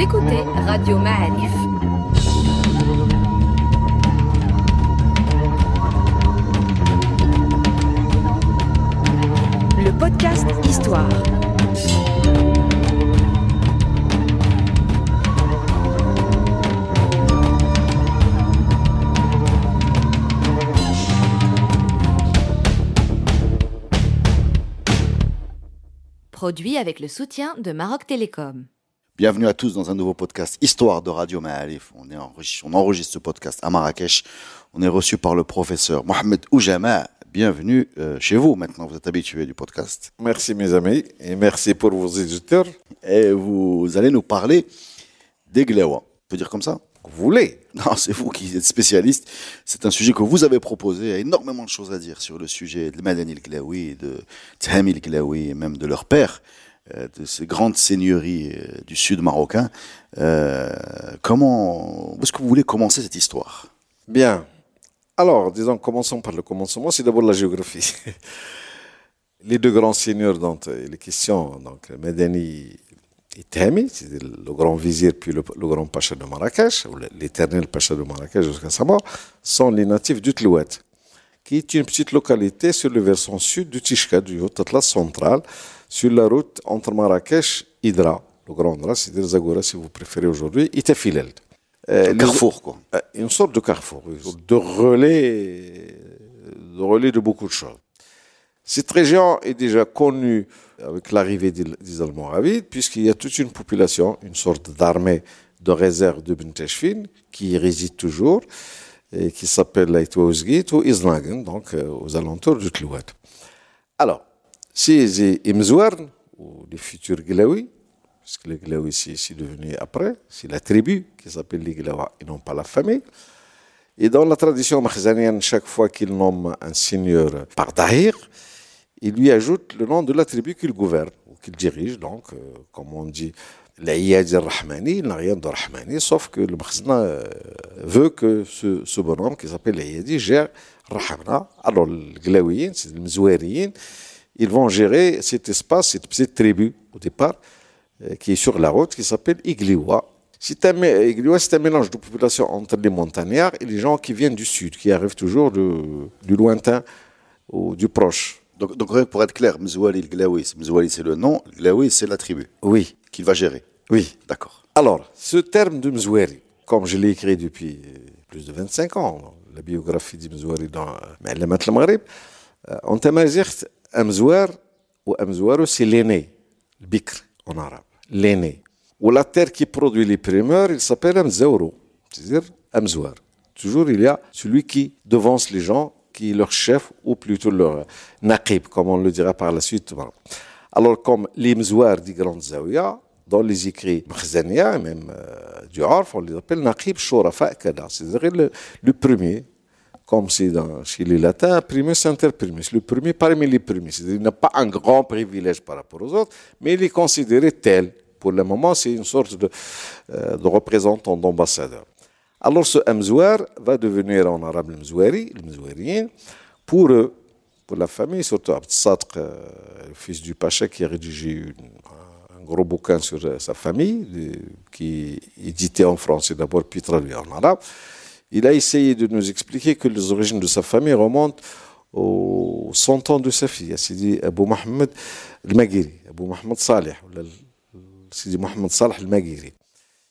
Écoutez Radio Ma'arif. Le podcast Histoire. Produit avec le soutien de Maroc Télécom. Bienvenue à tous dans un nouveau podcast Histoire de Radio Ma'alif. On, est enregistre, on enregistre ce podcast à Marrakech. On est reçu par le professeur Mohamed Oujama. Bienvenue euh, chez vous maintenant, vous êtes habitué du podcast. Merci mes amis et merci pour vos éditeurs. Et vous allez nous parler des Glewa. On peut dire comme ça? Vous voulez? Non, c'est vous qui êtes spécialiste. C'est un sujet que vous avez proposé. Il y a énormément de choses à dire sur le sujet de Madani el-Glaoui, de Tahami el-Glaoui et même de leur père. Euh, de ces grandes seigneuries euh, du sud marocain. Euh, comment, est-ce que vous voulez commencer cette histoire? Bien. Alors, disons, commençons par le commencement. C'est d'abord la géographie. Les deux grands seigneurs dont il est question, donc Medeni et Tahmi, c'est le grand vizir puis le, grand pacha de Marrakech, ou l'éternel pacha de Marrakech jusqu'à sa mort, sont les natifs du Tlouet, qui est une petite localité sur le versant sud du Tishka, du Haut Atlas central, sur la route entre Marrakech et Dra, le Grand Dra, c'est-à-dire Zagora si vous préférez aujourd'hui, et Tafilel. Euh, carrefour, quoi. Euh, une sorte de carrefour, de relais, de relais de beaucoup de choses. Cette région est déjà connue avec l'arrivée des Almoravides, puisqu'il y a toute une population, une sorte d'armée de réserve de Benteshfin, qui y réside toujours, et qui s'appelle Laïtouaouzgit ou Iznagen, donc euh, aux alentours du Tlouat. Alors, les Imzouarn, ou les futurs Glaoui, parce que les Glaoui c'est devenu après, c'est la tribu qui s'appelle les Glawa et non pas la famille. Et dans la tradition makhzanienne, chaque fois qu'il nomme un seigneur par Dahir, il lui ajoute le nom de la tribu qu'il gouverne ou qu'il dirige. Donc, euh, comme on dit, l'Ayyad al-Rahmani, il n'a rien de Rahmani, sauf que le Makhzana euh, veut que ce, bonhomme qui s'appelle l'Ayyadi gère Rahmana. Alors, les Glaouiyin, c'est les Mzouariyin, ils vont gérer cet espace, cette petite tribu au départ, euh, qui est sur la route, qui s'appelle Igliwa. C'est un, Igliwa, c'est un mélange de population entre les montagnards et les gens qui viennent du sud, qui arrivent toujours du lointain ou du proche. Donc, donc pour être clair, Mzouali el Glaoui, Mzouali c'est le nom, Glaoui c'est la tribu. Oui. Qu'il va gérer. Oui. D'accord. Alors, ce terme de Mzouari, comme je l'ai écrit depuis plus de 25 ans, la biographie de Mzouari dans Ma'alamat al-Maghrib, en tamazight, Amzouaro, c'est l'aîné, le bikr en arabe, l'aîné. Ou la terre qui produit les primeurs, il s'appelle Amzaouro, c'est-à-dire Amzouar. Toujours, il y a celui qui devance les gens, qui est leur chef, ou plutôt leur naqib, comme on le dira par la suite. Alors, comme les Mzouar des grandes Zawiya, dans les écrits Mkhzania, même euh, du Arf, on les appelle Naqib Shorafa Kada, c'est-à-dire le premier, comme c'est dans, chez les latins, primus inter primus, le premier parmi les premiers. Qu'il n'a pas un grand privilège par rapport aux autres, mais il est considéré tel. Pour le moment, c'est une sorte de, euh, représentant, d'ambassadeur. Alors ce Amzouar va devenir en arabe le Mzouari, le Mzouarien, pour eux, pour la famille, surtout Abd Sadq, euh, le fils du Pacha, qui a rédigé un gros bouquin sur sa famille, qui est édité en français d'abord, puis traduit en arabe il a essayé de nous expliquer que les origines de sa famille remontent aux 100 ans de sa fille, Sidi Abu Mohamed al-Maghiri, Abu Mohamed Saleh, Sidi Mohamed Saleh al-Maghiri.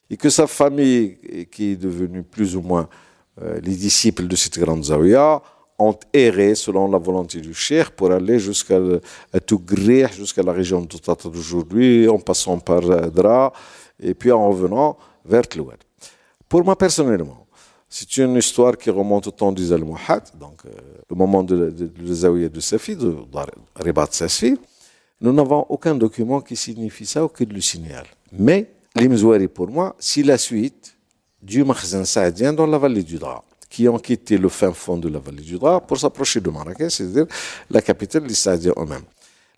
Et que sa famille, qui est devenue plus ou moins euh, les disciples de cette grande Zawiya, ont erré selon la volonté du cheikh pour aller jusqu'à Tougrih, jusqu'à la région de Tata d'aujourd'hui, en passant par Dra, et puis en revenant vers Tlouad. Pour moi personnellement, c'est une histoire qui remonte au temps des Almohad, donc euh, le moment de, de, de, de Safi, de, de Ribat Safi. Nous n'avons aucun document qui signifie ça ou qui le signale. Mais les Mzouari, pour moi, c'est la suite du Makhzan Saadien dans la vallée du Dra, qui ont quitté le fin fond de la vallée du Dra pour s'approcher de Marrakech, c'est-à-dire la capitale des Saadiens eux-mêmes.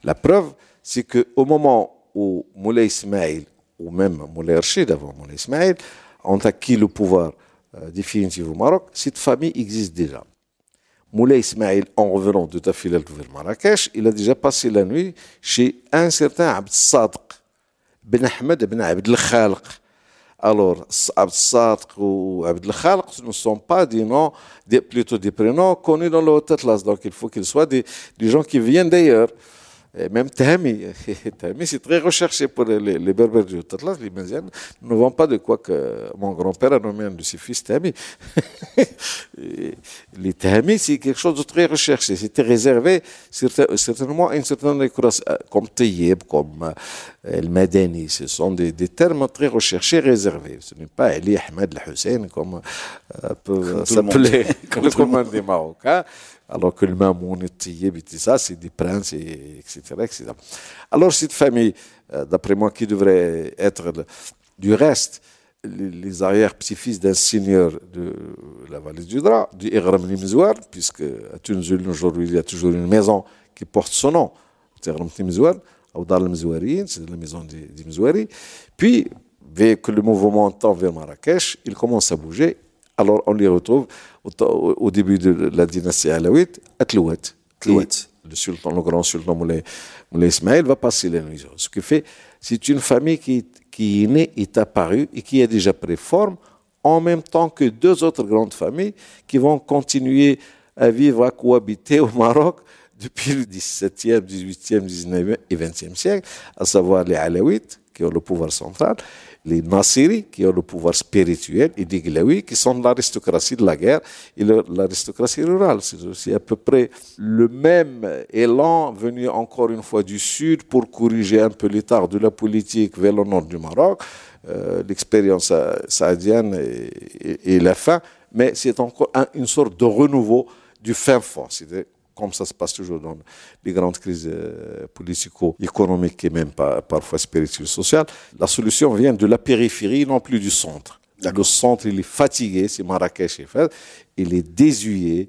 La preuve, c'est qu'au moment où Moulay Ismail, ou même Moulay Rachid avant Moulay Ismail, ont acquis le pouvoir définitive au Maroc, cette famille existe déjà. Moulay Ismail, en revenant de Tafilal vers Marrakech, il a déjà passé la nuit chez un certain Abd Sadiq, Ben Ahmed Ben Abd al-Khalq. Alors, Abd Sadq ou Abd Khalq ne sont pas des noms, plutôt des prénoms connus dans le haut atlas. Donc, il faut qu'ils soient des, des gens qui viennent d'ailleurs. Et même Tahmi, Tahmi c'est très recherché pour les, les berbères du Tatlas, les Méziennes ne vont pas de quoi que mon grand-père a nommé un de ses fils Tahmi. les Tahmi, c'est quelque chose de très recherché. C'était réservé certainement à une certaine école, comme Tayyib, comme El Madani. Ce sont des, des, termes très recherchés, réservés. Ce n'est pas Ali Ahmed Hussein comme euh, peut s'appeler le commandant des Marocains alors que le Mamoun et ça, c'est des princes, et, etc.. Alors cette famille, euh, d'après moi, qui devrait être du reste les, arrière-petits-fils d'un seigneur de la vallée du Dra, du Igram Limzouar, puisque à Tunzul, aujourd'hui, il y a toujours une maison qui porte son nom, Igram Limzouar, ou c'est la maison des Mzouari. Puis, dès que le mouvement tend vers Marrakech, il commence à bouger alors on les retrouve au, début de la dynastie alawite à Tlouet. Le sultan, le grand sultan Moulay, Ismaël va passer la nuit. Ce qui fait, c'est une famille qui, qui est née, est apparue et qui a déjà pris forme en même temps que deux autres grandes familles qui vont continuer à vivre, à cohabiter au Maroc depuis le 17e, 18e, 19e et 20e siècle, à savoir les Alaouites, qui ont le pouvoir central, les Nassiri qui ont le pouvoir spirituel et les Glaoui qui sont l'aristocratie de la guerre et l'aristocratie rurale. C'est à peu près le même élan venu encore une fois du sud pour corriger un peu l'état de la politique vers le nord du Maroc. Euh, l'expérience saadienne et, la fin, mais c'est encore une sorte de renouveau du fin fond comme ça se passe toujours dans les grandes crises euh, politico-économiques et même parfois spirituelles, sociales, la solution vient de la périphérie, non plus du centre. Le centre, il est fatigué, c'est Marrakech, il est désuet,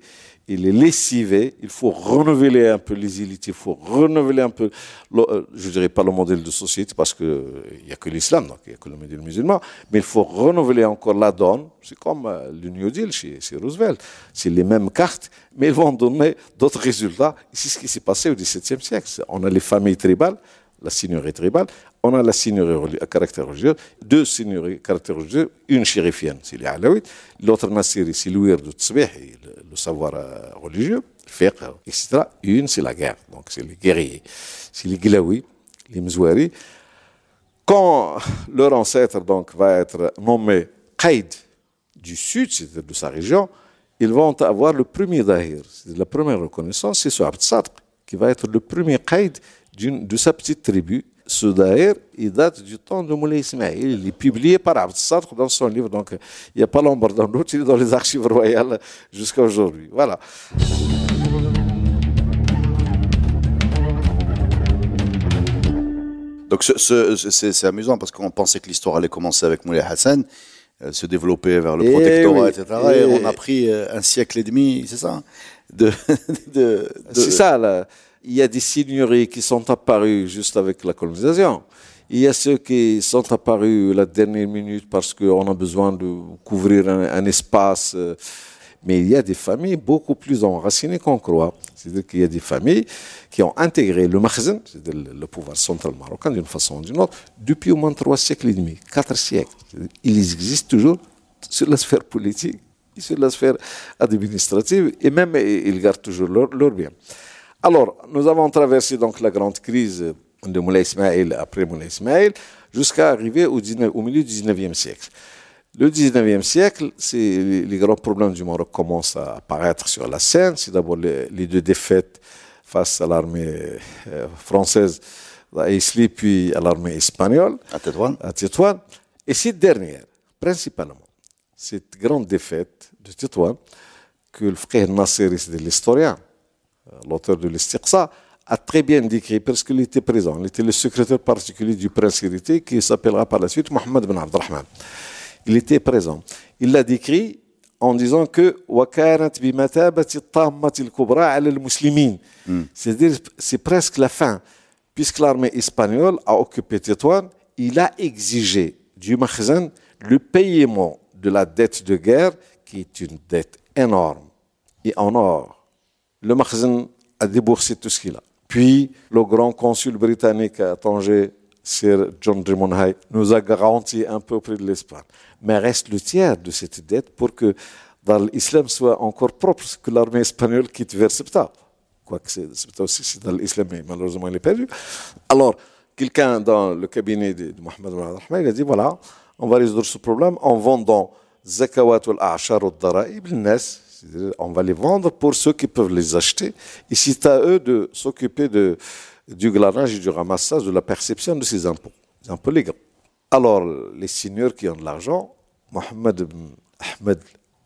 il est lessivé, il faut renouveler un peu les élites, il faut renouveler un peu, euh, je ne dirais pas le modèle de société parce qu'il n'y a que l'islam, donc il n'y a que le modèle musulman, mais il faut renouveler encore la donne. C'est comme euh, le New Deal chez, chez Roosevelt. C'est les mêmes cartes, mais ils vont donner d'autres résultats. C'est ce qui s'est passé au XVIIe siècle. On a les familles tribales, la seigneurie tribale, on a la seigneurie à caractère religieux, deux seigneuries à caractère religieux, une chérifienne, c'est les Alaouites, l'autre Nassiri, c'est l'ouïr de Tzbih, le, savoir euh, religieux, fiqh, etc. Une, c'est la guerre, donc c'est les guerriers. C'est les Glaoui, les Mzouari. Quand leur ancêtre donc, va être nommé Qaïd du sud, c'est-à-dire de sa région, ils vont avoir le premier dahir, la première reconnaissance, c'est ce Abd qui va être le premier Qaïd de sa petite tribu, ce daïr, il date du temps de Moulay Ismail. Il est publié par Abd Sadr dans son livre, donc il n'y a pas l'ombre dans l'autre, il est dans les archives royales jusqu'à aujourd'hui. Voilà. Donc c'est amusant parce qu'on pensait que l'histoire allait commencer avec Moulay Hassan, euh, se développer vers le eh protectorat, etc. Et, on a pris euh, un siècle et demi, c'est ça de, de, C'est ça, là il y a des seigneuries qui sont apparues juste avec la colonisation. Il y a ceux qui sont apparus la dernière minute parce qu'on a besoin de couvrir un, espace. Euh, mais il y a des familles beaucoup plus enracinées qu'on croit. C'est-à-dire qu'il y a des familles qui ont intégré le makhzen, c'est-à-dire le pouvoir central marocain d'une façon ou d'une autre, depuis au moins trois siècles et demi, quatre siècles. Ils existent toujours sur la sphère politique sur la sphère administrative et même ils gardent toujours leur, leur bien. Alors, nous avons traversé donc la grande crise de Moulay Ismail après Moulay Ismail jusqu'à arriver au, au, milieu du 19e siècle. Le 19e siècle, les, grands problèmes du Maroc commencent à apparaître sur la scène. C'est d'abord les, deux défaites face à l'armée euh, française à Isli, puis à l'armée espagnole à Tétouan. à Tétouan. Et cette dernière, principalement, cette grande défaite de Tétouan, que le frère Nasser, c'est l'historien, l'auteur de l'Istiqsa, a très bien décrit parce qu'il était présent. Il était le secrétaire particulier du prince héritier qui s'appellera par la suite Mohamed Ben Abdelrahman. Il était présent. Il l'a décrit en disant que c'est-à-dire c'est presque la fin puisque l'armée espagnole a occupé Tétouan il a exigé du Makhzen le paiement de la dette de guerre qui est une dette énorme et en or le Makhzen a déboursé tout ce qu'il a. Puis, le grand consul britannique à Tanger Sir John Drummond Hay nous a garanti un peu auprès de l'Espagne. Mais reste le tiers de cette dette pour que dans l'islam soit encore propre, que l'armée espagnole quitte vers Septa. Quoique Septa aussi, c'est dans l'islam, mais malheureusement, il est perdu. Alors, quelqu'un dans le cabinet de, de Mohamed Rahman, a dit voilà, on va résoudre ce problème en vendant zakawat al-a'shar al-dara'ib on va les vendre pour ceux qui peuvent les acheter. Et c'est à eux de s'occuper du glanage et du ramassage, de la perception de ces impôts, impôts légaux. Alors, les seigneurs qui ont de l'argent, Mohamed Ahmed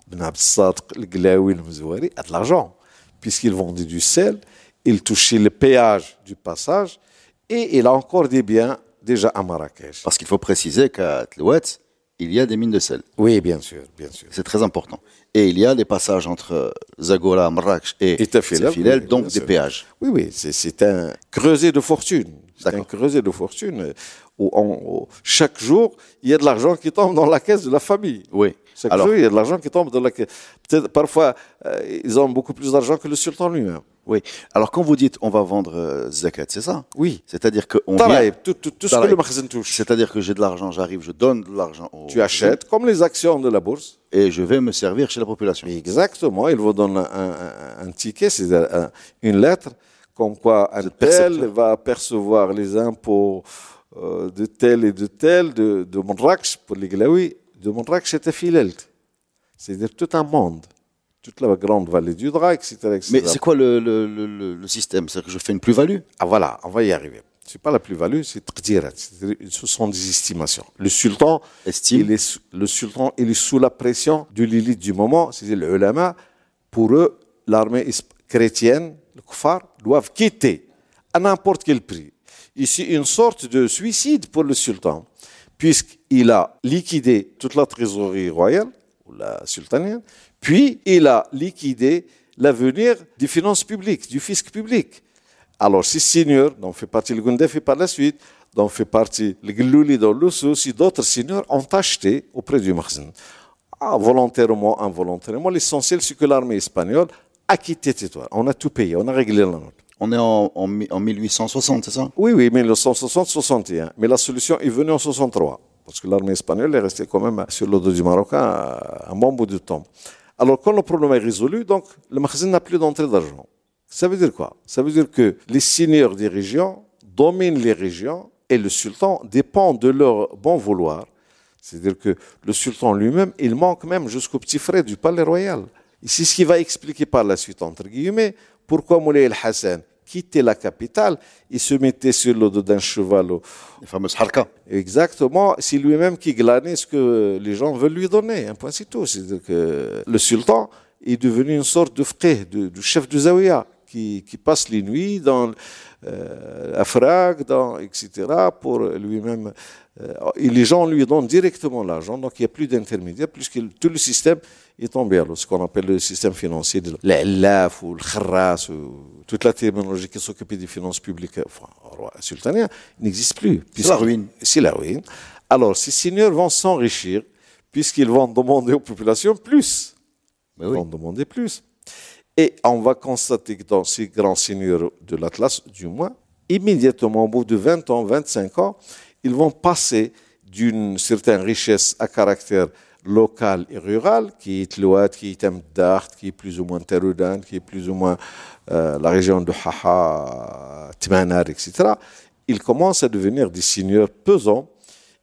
Ben Abd le Glaoui, le Mzouari, a de l'argent, puisqu'il vendait du sel, il touchait le péage du passage, et il a encore des biens déjà à Marrakech. Parce qu'il faut préciser qu'à Tlouet, il y a des mines de sel. Oui, bien sûr, bien sûr. C'est très important. Et il y a des passages entre Zagora, Marrakech et, et Tafilel, donc des péages. Oui, oui, c'est un creuset de fortune. C'est un creuset de fortune où, chaque jour, il y a de l'argent qui tombe dans la caisse de la famille. Oui. Chaque Alors, jour, il y a de l'argent qui tombe dans la. Peut-être parfois, euh, ils ont beaucoup plus d'argent que le sultan lui-même. Oui. Alors quand vous dites on va vendre euh, zakat, c'est ça? Oui. C'est-à-dire que on vient... tout, tout, tout ce que le magasin touche. C'est-à-dire que j'ai de l'argent, j'arrive, je donne de l'argent. Au... Tu achètes comme les actions de la bourse. Et je vais me servir chez la population. Exactement. Il vous donne un, un, ticket, c'est une lettre, comme quoi un tel va percevoir les impôts euh, de tel et de tel de, de pour les Glaoui. De Mondrach, c'était Filelt. C'est-à-dire tout un monde toute la grande vallée du Dra, etc. Mais c'est quoi le, le, le, le système? C'est-à-dire que je fais une plus-value? Ah voilà, on va y arriver. C'est pas la plus-value, c'est Ce sont des estimations. Le sultan, Estime? Il est, le sultan, il est sous la pression de l'élite du moment, c'est-à-dire le ulama. Pour eux, l'armée chrétienne, le kuffar, doivent quitter à n'importe quel prix. Ici, une sorte de suicide pour le sultan, puisqu'il a liquidé toute la trésorerie royale, ou la sultanienne, puis, il a liquidé l'avenir des finances publiques, du fisc public. Alors, si seigneurs, dont fait partie le Gundefi par la suite, dont fait partie le Glouli dans l'Oussou, si d'autres seigneurs ont acheté auprès du Marzin, ah, volontairement, involontairement, l'essentiel, c'est que l'armée espagnole a quitté territoire. On a tout payé, on a réglé la note. On est en, en 1860, c'est ça? Oui, oui, 1960-61. Mais la solution est venue en 63, parce que l'armée espagnole est restée quand même sur le dos du Marocain un bon bout de temps. Alors, quand le problème est résolu, donc, le magasin n'a plus d'entrée d'argent. Ça veut dire quoi? Ça veut dire que les seigneurs des régions dominent les régions et le sultan dépend de leur bon vouloir. C'est-à-dire que le sultan lui-même, il manque même jusqu'au petit frère du palais royal. Et c'est ce qui va expliquer par la suite, entre guillemets, pourquoi Moulay el-Hassan quittait la capitale et se mettait sur le dos d'un cheval. Les fameuses harka. Exactement. C'est lui-même qui glanait ce que les gens veulent lui donner. Un point, c'est tout. C'est-à-dire que le sultan est devenu une sorte de frère, de, chef de zawiya, qui, qui, passe les nuits dans euh, Afrag, dans, etc., pour lui-même. Euh, et les gens lui donnent directement l'argent, donc il n'y a plus d'intermédiaire, puisque tout le système est tombé à ce qu'on appelle le système financier de l'ELAF ou le kharras, ou toute la terminologie qui s'occupe des finances publiques enfin, roi sultanien n'existe plus. C'est la ruine. C'est la ruine. Alors, ces seigneurs vont s'enrichir puisqu'ils vont demander aux populations plus. Mais Ils vont demander plus. Et on va constater que dans ces grands seigneurs de l'Atlas, du moins, immédiatement, au bout de 20 ans, 25 ans, ils vont passer d'une certaine richesse à caractère local et rural, qui est Tlouat, qui est Amdart, qui est plus ou moins Teroudan, qui est plus ou moins euh, la région de Haha, Tmanar, etc., ils commencent à devenir des seigneurs pesants.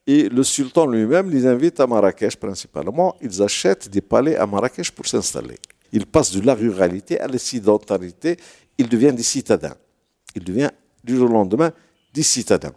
Et le sultan lui-même les invite à Marrakech principalement. Ils achètent des palais à Marrakech pour s'installer. Ils passent de la ruralité à la sédentarité. Ils deviennent des citadins. Ils deviennent du jour au lendemain des citadins.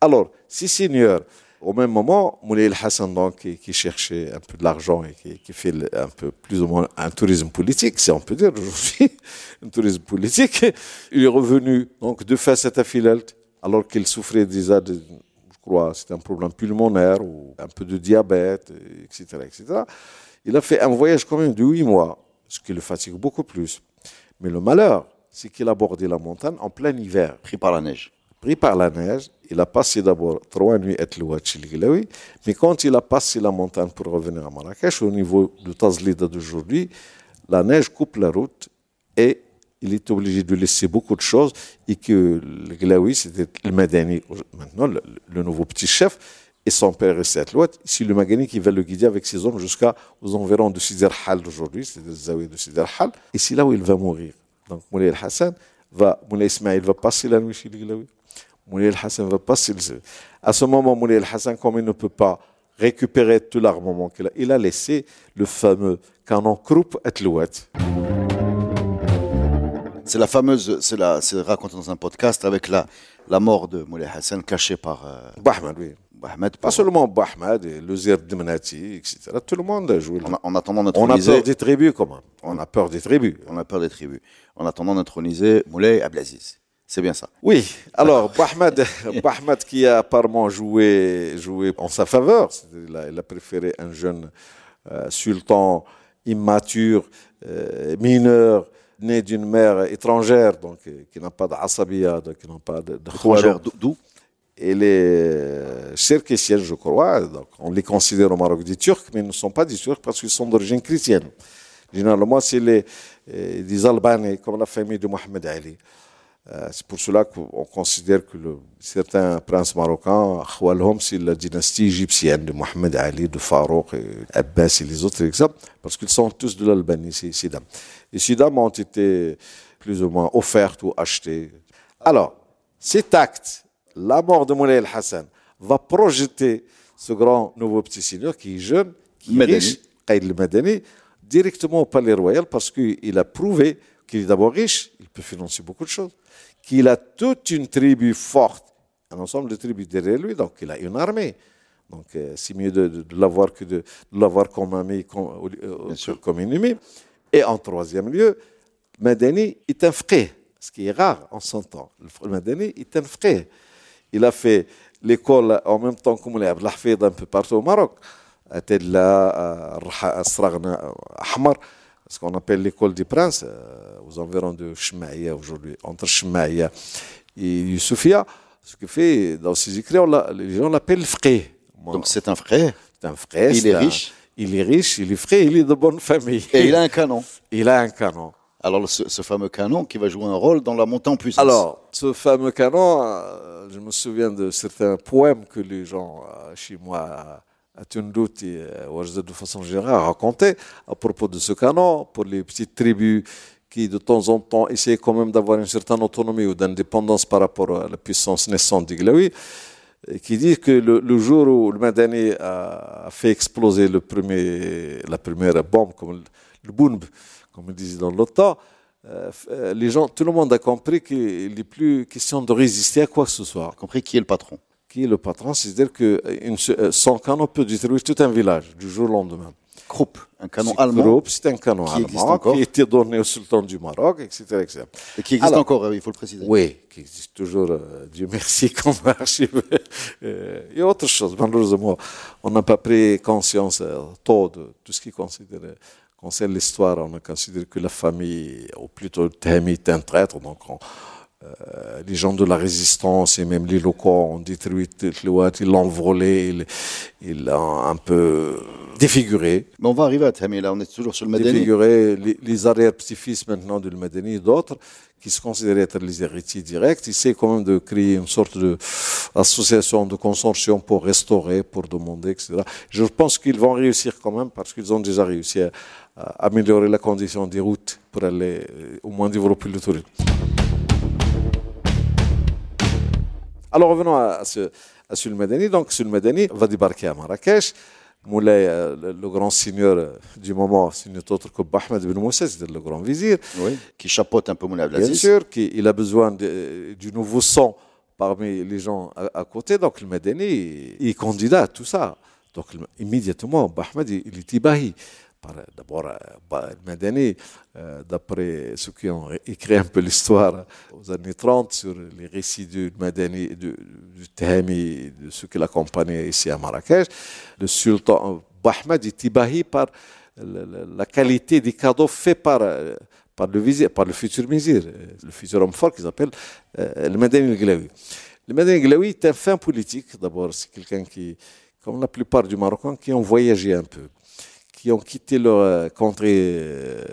Alors, ces seigneurs au même moment, Moulay Hassan, donc, qui, cherchait un peu de l'argent et qui, fait un peu plus ou moins un tourisme politique, si on peut dire aujourd'hui, un tourisme politique, il est revenu donc de face à Tafilalt, alors qu'il souffrait déjà de, je crois, c'était un problème pulmonaire ou un peu de diabète, etc., etc. Il a fait un voyage quand même de huit mois, ce qui le fatigue beaucoup plus. Mais le malheur, c'est qu'il a abordé la montagne en plein hiver. Pris par la neige pris par la neige. Il a passé d'abord trois nuits à Tlouat mais quand il a passé la montagne pour revenir à Marrakech, au niveau de Tazlida d'aujourd'hui, la neige coupe la route et il est obligé de laisser beaucoup de choses et que le Glaoui, c'était le Madani, maintenant le, nouveau petit chef, et son père est cette loi. C'est le Magani qui va le guider avec ses hommes jusqu'aux environs de Sider Hal d'aujourd'hui, c'est le Zawi de Sider Hal, et c'est là où il va mourir. Donc Moulay al-Hassan va, Moulay Ismail va passer la nuit chez le Glaoui. Moulay al-Hassan va passer le... À ce moment, Moulay al-Hassan, comme il ne peut pas récupérer tout l'armement qu'il a, il a laissé le fameux canon Krupp et Louet. C'est la fameuse, c'est la, c'est raconté dans un podcast avec la, la mort de Moulay Hassan cachée par euh, Bahmed, oui. Bahmed, pas seulement Bahmed, le Zir etc. Tout le monde a joué. En, attendant On a peur des tribus, comment On a peur des tribus. On a peur des tribus. En attendant d'introniser Moulay Ablaziz. C'est bien ça. Oui. Alors, Bahmed, Bahmed qui a apparemment joué, joué en sa faveur. Il a, il a préféré un jeune euh, sultan immature, euh, mineur, né d'une mère étrangère, donc qui n'a pas d'asabia, qui n'a pas de, de d'où? Les Cherkessiens, je crois, donc on les considère au Maroc des Turcs, mais ils ne sont pas des Turcs parce qu'ils sont d'origine chrétienne. Généralement, c'est les, euh, des Albanais, comme la famille de Mohamed Ali. Euh, c'est pour cela qu'on considère que certains princes marocains, Khwalhom, c'est la dynastie égyptienne de Mohamed Ali, de Farouk, Abbas et les autres exemples, parce qu'ils sont tous de l'Albanie, ces, dames. Et ces dames ont été plus ou moins offertes ou achetées. Alors, cet acte, la mort de Moulay el-Hassan, va projeter ce grand nouveau petit seigneur qui est jeune, qui est riche, Qaïd madani directement au palais royal parce qu'il a prouvé qu'il est d'abord riche, il peut financer beaucoup de choses qu'il a toute une tribu forte, un ensemble de tribus derrière lui, donc il a une armée. Donc euh, c'est mieux de, l'avoir que de, l'avoir comme ami, comme, euh, comme ennemi. Et en troisième lieu, Madani est un fqih, ce qui est rare en son temps. Le Madani est un fqih. Il a fait l'école en même temps que Moulay Abdelhafid un peu partout au Maroc. À Tedla, à Ahmar, ce qu'on appelle l'école des princes, euh, aux environs de Shmaïa aujourd'hui, entre Shmaïa et Youssoufia. Ce qui fait, dans ses écrits, les gens l'appellent frère. Donc c'est un frère C'est un frère. Il est riche Il est riche, il est frère, il est de bonne famille. Et il a un canon Il a un canon. Alors ce, fameux canon qui va jouer un rôle dans la montée en puissance. Alors, ce fameux canon, euh, je me souviens de certains poèmes que les gens euh, chez moi à Tundout et euh, de façon générale raconté à propos de ce canon pour les petites tribus qui de temps en temps essayaient quand même d'avoir une certaine autonomie ou d'indépendance par rapport à la puissance naissante d'Iglaoui, qui dit que le, jour où le Madani a, fait exploser le premier, la première bombe, comme le, le comme on disait dans l'OTAN, euh, les gens, tout le monde a compris qu'il n'est plus question de résister à quoi que ce soit. compris qui est le patron qui est le patron, c'est-à-dire que euh, son canon peut détruire tout un village du jour au lendemain. Krupp, un canon allemand. c'est un canon qui allemand qui a été donné au sultan du Maroc, etc. Et qui existe encore, il faut le préciser. Oui, qui existe toujours, euh, Dieu merci, comme archive. Euh, et autre chose, malheureusement, on n'a pas pris conscience tôt de tout ce qui concerne l'histoire. On a considéré que la famille, ou plutôt le est un traître, donc on, euh, les gens de la résistance et même les locaux ont détruit le ils l'ont volé, ils l'ont un peu défiguré. Mais on va arriver à Tami, là on est toujours sur le Madani. Défiguré, les, les arrière-petits-fils maintenant du Madani et d'autres qui se considèrent être les héritiers directs, essaient quand même de créer une sorte d'association, de consortium pour restaurer, pour demander, etc. Je pense qu'ils vont réussir quand même parce qu'ils ont déjà réussi à améliorer la condition des routes pour aller euh, au moins développer le tourisme. Alors revenons à, ce, à Sulmadani. Donc Sulmadani va débarquer à Marrakech. Moulay, euh, le, grand seigneur euh, du moment, c'est n'est autre que Ahmed ibn Moussa, c'est le grand vizir. Oui, qui chapeaute un peu Moulay Abdelaziz. Bien sûr, qui, il a besoin de, du nouveau sang parmi les gens à, côté. Donc le Madani, il, est candidat à tout ça. Donc immédiatement, Ahmed, il, il est ibahi d'abord euh, Madani, euh, d'après ceux qui ont écrit un peu l'histoire aux années 30 sur les récits du Madani, du, du de ceux qui l'accompagnaient ici à Marrakech, le sultan Bahmed est ibahi par la, qualité des cadeaux faits par, euh, par, le, futur vizir, le futur homme fort qu'ils appellent le Madani el-Glaoui. Le Madani el-Glaoui est un fin politique, d'abord, c'est quelqu'un qui, comme la plupart du Marocains, qui ont voyagé un peu qui ont quitté leur euh, contrée euh,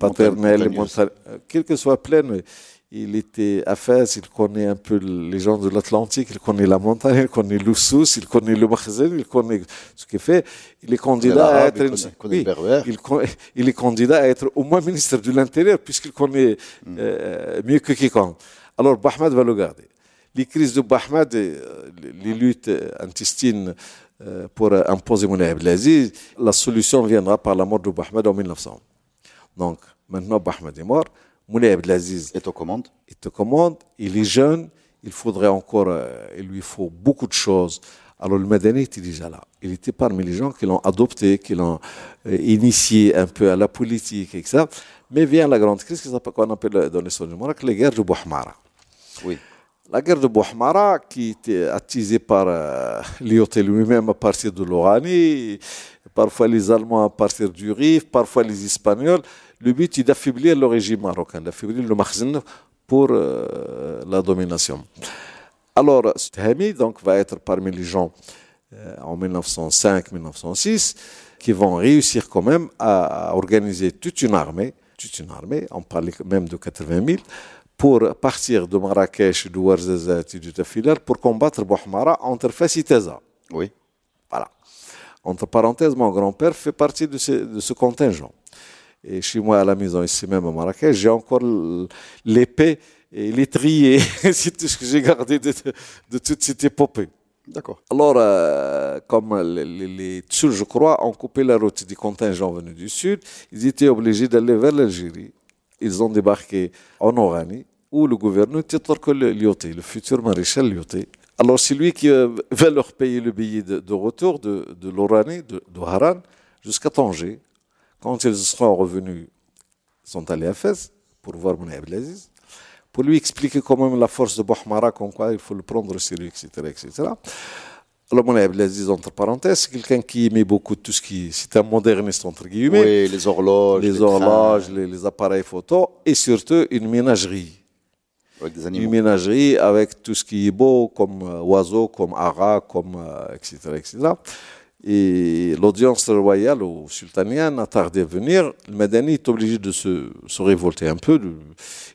paternelle, quelle que soit plaine, il était à Fès, il connaît un peu les gens de l'Atlantique, il connaît la montagne, il connaît l'Oussous, il connaît le Makhzen, il connaît ce qu'il fait. Il est candidat à être, il, est candidat à être au moins ministre de l'Intérieur puisqu'il connaît mm. euh, mieux que quiconque. Alors Bahmad va le garder. Les crises de Bahmad, euh, les luttes intestines euh, pour imposer Moulay Abdelaziz, la solution viendra par la mort de Bahmad en 1900. Donc maintenant Bahmad est mort. Moulay Abdelaziz est aux commandes. Est aux commandes. Il est jeune. Il faudrait encore, euh, il lui faut beaucoup de choses. Alors le Madani était déjà là. Il était parmi les gens qui l'ont adopté, qui l'ont euh, initié un peu à la politique, etc. Mais vient la grande crise qu'on appelle dans l'histoire du Maroc la guerre de Bouhmara. Oui. La guerre de Bouhmara, qui était attisée par euh, lui-même à partir de l'Oranie, parfois les Allemands à partir du Rif, parfois les Espagnols, le but est d'affaiblir le régime marocain, d'affaiblir le Makhzen pour euh, la domination. Alors, Tahami donc, va être parmi les gens euh, en 1905-1906 qui vont réussir quand même à, organiser toute une armée, toute une armée, on parlait même de 80 000, pour partir de Marrakech, de Ouarzazat et du Tafilar pour combattre Bouhmara entre Fès et Taza. Oui. Voilà. Entre parenthèses, mon grand-père fait partie de ce contingent. Et chez moi à la maison, ici même à Marrakech, j'ai encore l'épée et l'étrier. c'est tout ce que j'ai gardé de, toute cette épopée. D'accord. Alors, euh, comme les, les, je crois, ont coupé la route des contingents venus du sud, ils étaient obligés d'aller vers l'Algérie. Ils ont débarqué en Oranie, où le gouverneur que Lyoté, le futur maréchal Lyoté. Alors, c'est lui qui euh, va leur payer le billet de, retour de, de l'Oranie, de, Haran, jusqu'à Tanger. Quand ils seront revenus, ils sont allés à Fès pour voir Moulay Abdelaziz, pour lui expliquer quand même la force de Bohmara, comme quoi il faut le prendre lui, etc. etc. Alors Moulay Abdelaziz, entre parenthèses, c'est quelqu'un qui aimait beaucoup tout ce qui... C'est un moderniste, entre guillemets. Oui, les horloges. Les, horloges, les, appareils photo, et surtout une ménagerie. Avec des animaux. Une ménagerie avec tout ce qui est beau, comme euh, oiseaux, comme ara, comme, etc., euh, etc. Et l'audience royale ou sultanienne a tardé à venir. Le Madani est obligé de se, se révolter un peu de,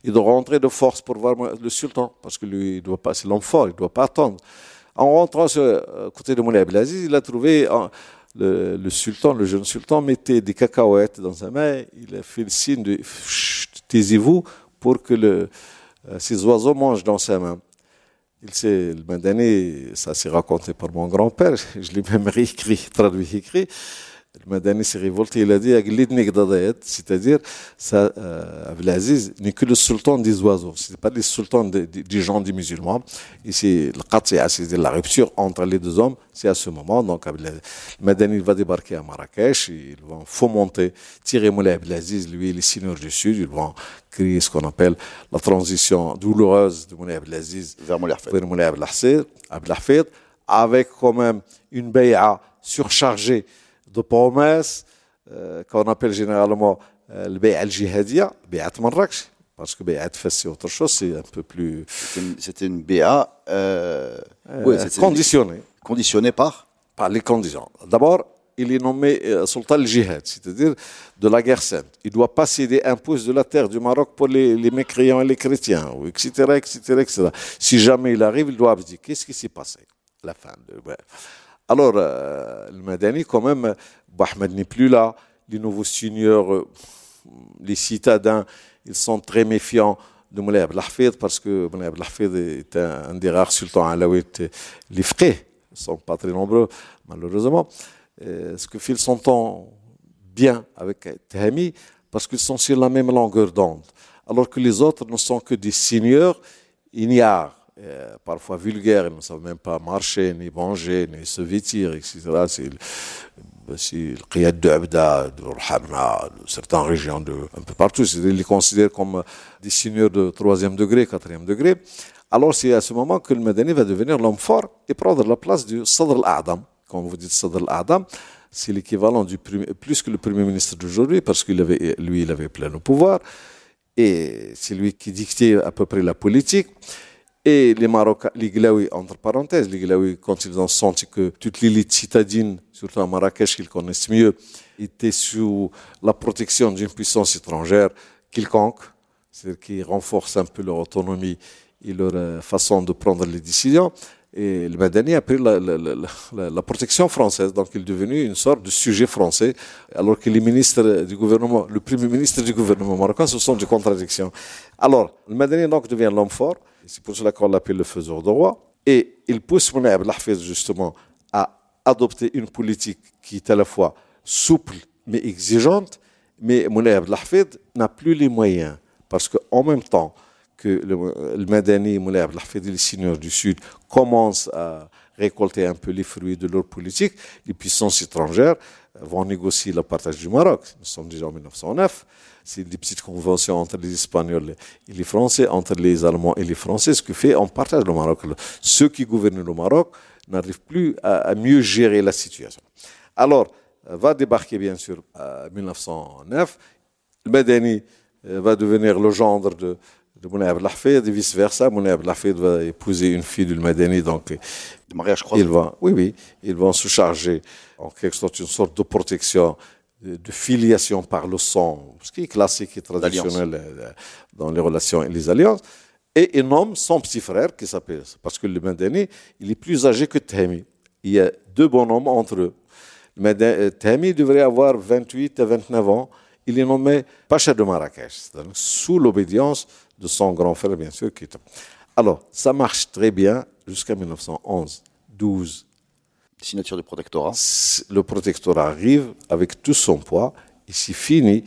et de rentrer de force pour voir le sultan, parce que lui, il doit pas, c'est l'homme fort, il ne doit pas attendre. En rentrant à euh, côté de Moulay Abdelaziz, il a trouvé le, sultan, le jeune sultan, mettait des cacahuètes dans sa main. Il a fait le signe de taisez-vous pour que le, euh, ces oiseaux mangent dans sa main. Il s'est, le ça s'est raconté par mon grand-père, je l'ai même réécrit, traduit écrit. Le Madani s'est révolté, il a dit c'est-à-dire, ça, euh, Abdelaziz n'est que le sultan des oiseaux, ce n'est pas le sultan des gens des musulmans. Ici, le qat'a, c'est la rupture entre les deux hommes, c'est à ce moment. Donc, Madani va débarquer à Marrakech, ils vont fomenter, tirer Moulay Abdelaziz, lui, les seigneurs du Sud, ils vont créer ce qu'on appelle la transition douloureuse de Moulay Abdelaziz vers Moulay Abdelhafid, avec quand même une bay'a surchargée de promesses euh, qu'on appelle généralement euh, le Bay'a al-Jihadia, Bay'at Marrakech, parce que Bay'at Fès c'est autre chose, c'est un peu plus... C'était une, Bay'a euh, conditionnée. Conditionnée par Par les conditions. D'abord, il est nommé Sultan al-Jihad, c'est-à-dire de la guerre sainte. Il ne doit pas céder un pouce de la terre du Maroc pour les, mécréants et les chrétiens, etc., etc., etc. Si jamais il arrive, il doit dire Qu'est-ce qui s'est passé? La fin de... Alors, euh, le Madani, quand même, Ahmed n'est plus là. Les nouveaux seigneurs, euh, les citadins, ils sont très méfiants de Moulay Abdelhafid parce que Moulay Abdelhafid est un, des rares sultans alaouites les frais. Ne sont pas très nombreux, malheureusement. Euh, ce que fait le sultan bien avec Tahami parce qu'ils sont sur la même longueur d'onde. Alors que les autres ne sont que des seigneurs ignares euh, parfois vulgaires, ils ne savent même pas marcher, ni manger, ni se vêtir, etc. C'est le Qiyad de de de certaines régions, de, un peu partout. Ils les considèrent comme des seigneurs de troisième degré, quatrième degré. Alors c'est à ce moment que le Madani va devenir l'homme fort et prendre la place du Sadr al-A'dam. Quand vous dites Sadr al-A'dam, c'est l'équivalent du plus que le premier ministre d'aujourd'hui, parce qu'il avait, lui, il avait plein de pouvoir. Et c'est lui qui dictait à peu près la politique. Et les Marocains, les Glaouis, entre parenthèses, les Glaouis, quand ils ont senti que toute l'élite citadine, surtout à Marrakech, qu'ils connaissent mieux, était sous la protection d'une puissance étrangère quelconque, c'est-à-dire qui renforcent un peu leur autonomie et leur euh, façon de prendre les décisions. Et le Madani a pris la, la, protection française, donc il est devenu une sorte de sujet français, alors que les ministres du gouvernement, le premier ministre du gouvernement marocain, ce sont des contradictions. Alors, le Madani donc devient l'homme fort, c'est pour cela qu'on l'appelle le faiseur de roi, et il pousse Moulay Abdelhafez justement à adopter une politique qui est à la fois souple mais exigeante, mais Moulay Abdelhafez n'a plus les moyens, parce qu'en même temps, que le, le Madani, Moulay Abdelhafid les seigneurs du Sud, commencent à récolter un peu les fruits de leur politique. Les puissances étrangères vont négocier le partage du Maroc. Nous sommes déjà en 1909. C'est des petites conventions entre les Espagnols et les Français, entre les Allemands et les Français, ce qui fait on partage le Maroc. Ceux qui gouvernent le Maroc n'arrivent plus à, mieux gérer la situation. Alors, va débarquer bien sûr en 1909. Le Madani va devenir le gendre de, de Moulay et vice-versa. Moulay Abdelhafid va épouser une fille du Madani, donc de mariage croisé. Ils vont, oui, oui, ils vont se charger en quelque sorte une sorte de protection, de, filiation par le sang, ce qui est classique et traditionnel euh, dans les relations et les alliances. Et il nomme son petit frère qui s'appelle, parce que le Madani, il est plus âgé que Tahmi. Il y a deux bonhommes entre eux. Le Tahmi devrait avoir 28 à 29 ans. Il est nommé Pacha de Marrakech, sous l'obédience de son grand frère, bien sûr. Qui... Alors, ça marche très bien jusqu'à 1911, 12. Signature du protectorat. Le protectorat arrive avec tout son poids, et c'est fini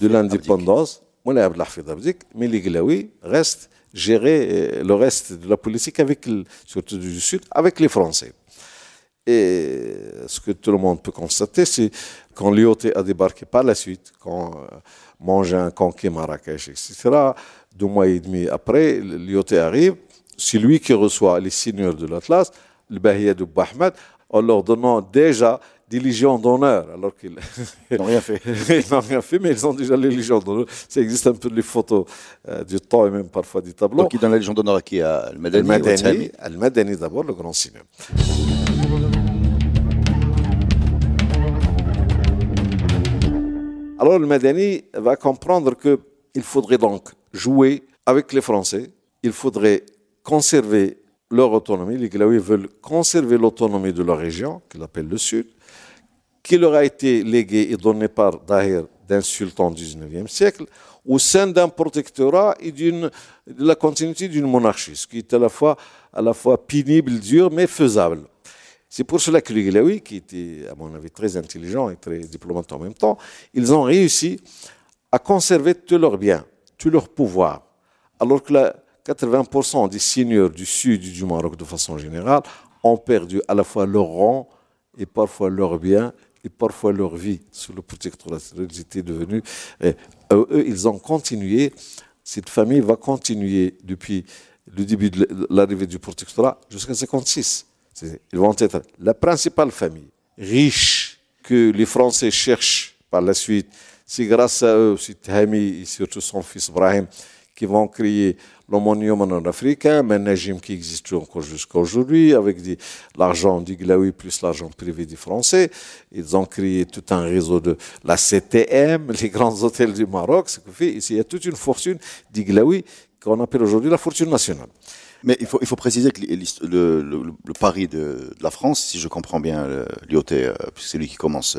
de l'indépendance. Mais les Glaoui restent gérer le reste de la politique, avec, surtout du Sud, avec les Français. Et ce que tout le monde peut constater, c'est quand l'IOT a débarqué par la suite, quand euh, Mangin, Conquet, Marrakech, etc., deux mois et demi après, l'IOT arrive, c'est lui qui reçoit les seigneurs de l'Atlas, le Bahia de Bahmed, en leur donnant déjà des légions d'honneur, alors qu'ils n'ont rien fait. ils n'ont rien fait, mais ils ont déjà les légions d'honneur. Ça existe un peu les photos euh, du temps et même parfois des tableaux. Donc, qui donne la légion d'honneur à qui? À Al-Madani, Al-Madani d'abord, le grand seigneur. Alors, le Madani va comprendre qu'il faudrait donc jouer avec les Français, il faudrait conserver leur autonomie. Les Glaouis veulent conserver l'autonomie de leur région, qu'ils appellent le Sud, qui leur a été léguée et donnée par Dahir d'un sultan du XIXe siècle, au sein d'un protectorat et de la continuité d'une monarchie, ce qui est à la fois, à la fois pénible, dur, mais faisable. C'est pour cela que les Glaouis, qui étaient, à mon avis, très intelligents et très diplomates en même temps, ils ont réussi à conserver tous leurs biens, tout leur pouvoir, alors que la 80% des seigneurs du sud du Maroc, de façon générale, ont perdu à la fois leur rang et parfois leurs biens et parfois leur vie sous le protectorat. Ils étaient devenus. Et, eux, ils ont continué. Cette famille va continuer depuis le début de l'arrivée du protectorat jusqu'à 56. Ils vont être la principale famille riche que les Français cherchent par la suite. C'est grâce à eux, c'est Tahmi et surtout son fils Brahim, qui vont créer l'ammonium en africain, un régime qui existe encore jusqu'à aujourd'hui, avec l'argent du Glaoui plus l'argent privé des Français. Ils ont créé tout un réseau de la CTM, les grands hôtels du Maroc, ce il y a toute une fortune du Glaoui qu'on appelle aujourd'hui la fortune nationale. Mais il faut, il faut préciser que le, le, le pari de, de, la France, si je comprends bien l'IOT, puisque c'est lui qui commence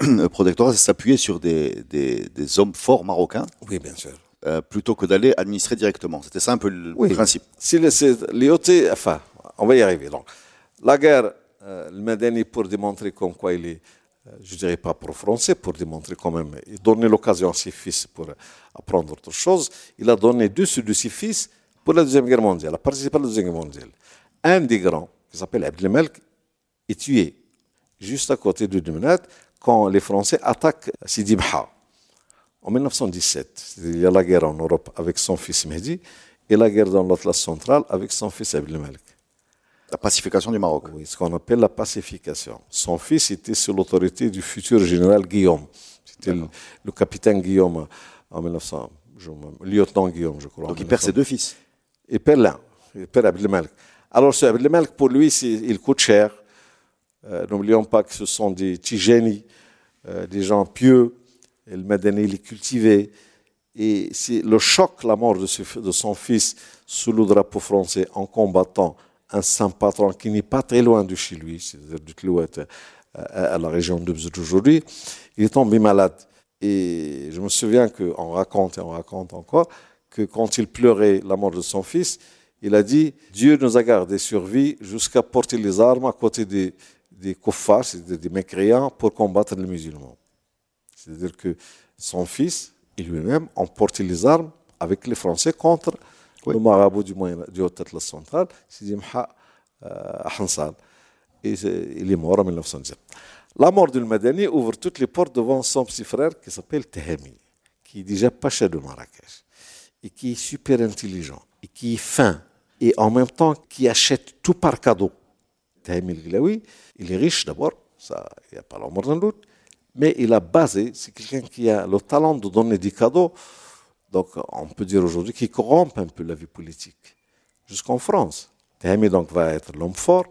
le protectorat, c'est s'appuyer sur des, des, des hommes forts marocains. Oui, bien sûr. Euh, plutôt que d'aller administrer directement. C'était ça un peu le oui. principe. Si l'IOT, enfin, on va y arriver. Donc, la guerre, euh, le Madani, pour démontrer comme quoi il est, euh, je dirais pas pour français, pour démontrer quand même, il donner l'occasion à ses fils pour apprendre autre chose. Il a donné deux de ses fils pour la Deuxième Guerre mondiale, a participé à la Deuxième Guerre mondiale. Un des grands, qui s'appelle Abdelmelk, est tué juste à côté de Dumenat quand les Français attaquent Sidi Mha. En 1917, il y a la guerre en Europe avec son fils Mehdi et la guerre dans l'Atlas central avec son fils Abdelmalek. La pacification du Maroc. Oui, ce qu'on appelle la pacification. Son fils était sous l'autorité du futur général Guillaume. C'était le, le, capitaine Guillaume en 1900, je, lieutenant Guillaume, je crois. Donc il perd ses deux fils. L'un, il perd Abdelmalek. Alors ce Abdelmalek, pour lui, il coûte cher. Euh, N'oublions pas que ce sont des petits génies, euh, des gens pieux, et le Madani les cultivait. Et c'est le choc, la mort de, son fils sous le drapeau français en combattant un saint patron qui n'est pas très loin de chez lui, c'est-à-dire du Tlouet euh, à la région de aujourd'hui. Il est tombé malade. Et je me souviens qu'on raconte et on raconte encore que quand il pleurait la mort de son fils, il a dit Dieu nous a gardé sur vie jusqu'à porter les armes à côté des, des c'est-à-dire des mécréants, pour combattre les musulmans. C'est-à-dire que son fils et lui-même ont porté les armes avec les Français contre le marabout du, Moyen, du Haut-Atlas central, Sidi Mha Hansal. Et il est mort en 1917. La mort du Madani ouvre toutes les portes devant son petit frère qui s'appelle Tehami, qui est déjà pacha de Marrakech, et qui est super intelligent, et qui est fin, et en même temps qui achète tout par cadeau. Tehami el il est riche d'abord, ça, il n'y a pas l'ombre d'un doute, mais il a basé, c'est quelqu'un qui a le talent de donner des cadeaux, donc on peut dire aujourd'hui qu'il corrompt un peu la vie politique, jusqu'en France. Tehami donc va être l'homme fort,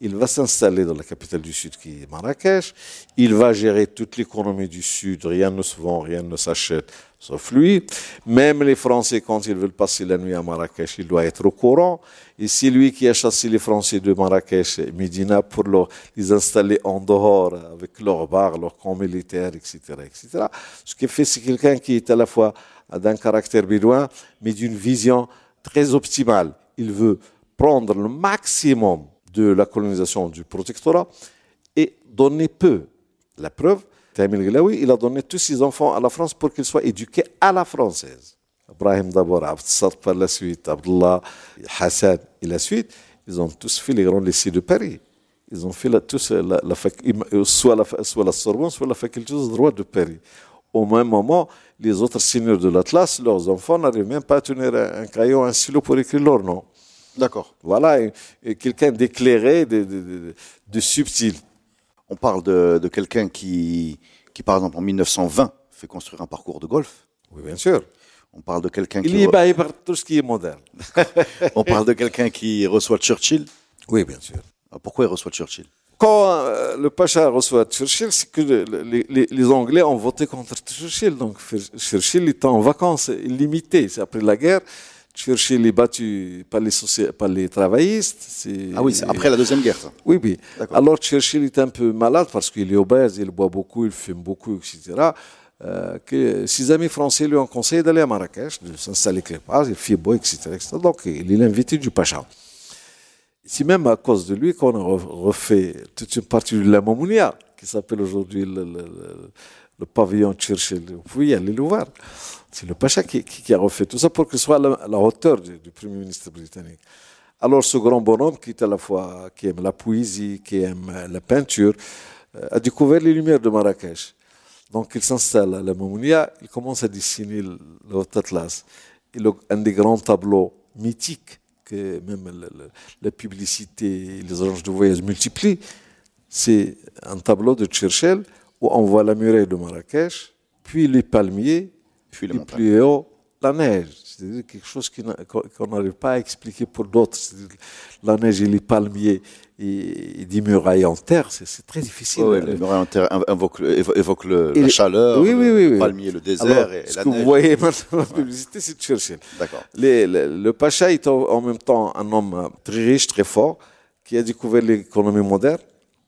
il va s'installer dans la capitale du Sud qui est Marrakech, il va gérer toute l'économie du Sud, rien ne se vend, rien ne s'achète, sauf lui. Même les Français, quand ils veulent passer la nuit à Marrakech, il doit être au courant. Et c'est lui qui a chassé les Français de Marrakech et Médina pour les installer en dehors avec leurs bars, leurs camps militaires, etc., etc. Ce qui fait, c'est quelqu'un qui est à la fois d'un caractère bédouin, mais d'une vision très optimale. Il veut prendre le maximum de la colonisation du protectorat et donner peu. La preuve, Tamil Glaoui, il a donné tous ses enfants à la France pour qu'ils soient éduqués à la française. Ibrahim d'abord, Abd par la suite, Abdullah, Hassan et la suite, ils ont tous fait les grands lycées de Paris. Ils ont fait la, tous la, soit, la, soit la Sorbonne, soit la faculté de droit de Paris. Au même moment, les autres seigneurs de l'Atlas, leurs enfants n'arrivent même pas à tenir un, crayon, un stylo pour écrire leur nom. D'accord. Voilà, quelqu'un d'éclairé, de, subtil. On parle de, quelqu'un qui, qui, par exemple, en 1920, fait construire un parcours de golf. Oui, bien sûr. On parle de quelqu'un qui. Il est ébahi par tout ce qui est moderne. On parle de quelqu'un qui reçoit Churchill. Oui, bien sûr. Ah, pourquoi il reçoit Churchill? Quand euh, le Pacha reçoit Churchill, c'est que les, Anglais ont voté contre Churchill. Donc Churchill était en vacances illimitées. C'est après la guerre. Churchill est battu par les, par les travaillistes. Ah oui, c'est après la Deuxième Guerre, ça. Oui, oui. Alors Churchill est un peu malade parce qu'il est obèse, il boit beaucoup, il fume beaucoup, etc. Euh, que ses amis français lui ont conseillé d'aller à Marrakech, de s'installer quelque part, il fait beau, etc., Donc il est l'invité du Pacha. C'est même à cause de lui qu'on a refait toute une partie de la Mamounia, qui s'appelle aujourd'hui le, le, pavillon Churchill. Vous pouvez y aller le voir. C'est le Pacha qui, a refait tout ça pour que ce soit à la, hauteur du, Premier ministre britannique. Alors ce grand bonhomme qui est à la fois qui aime la poésie, qui aime la peinture, euh, a découvert les lumières de Marrakech. Donc il s'installe à la Mamounia, il commence à dessiner le, Haut Atlas. Et un des grands tableaux mythiques que même la publicité, les agences de voyage multiplient, c'est un tableau de Churchill où on voit la muraille de Marrakech, puis les palmiers, puis les plus haut, la neige. C'est quelque chose qu'on n'arrive pas à expliquer pour d'autres. La neige et les palmiers et, des murailles en terre, c'est très difficile. Oui, les murailles en terre évoquent, la chaleur, oui, oui, oui, le palmier, le désert et ce la que vous voyez maintenant la publicité, c'est Churchill. D'accord. Le, le Pacha est en même temps un homme très riche, très fort, qui a découvert l'économie moderne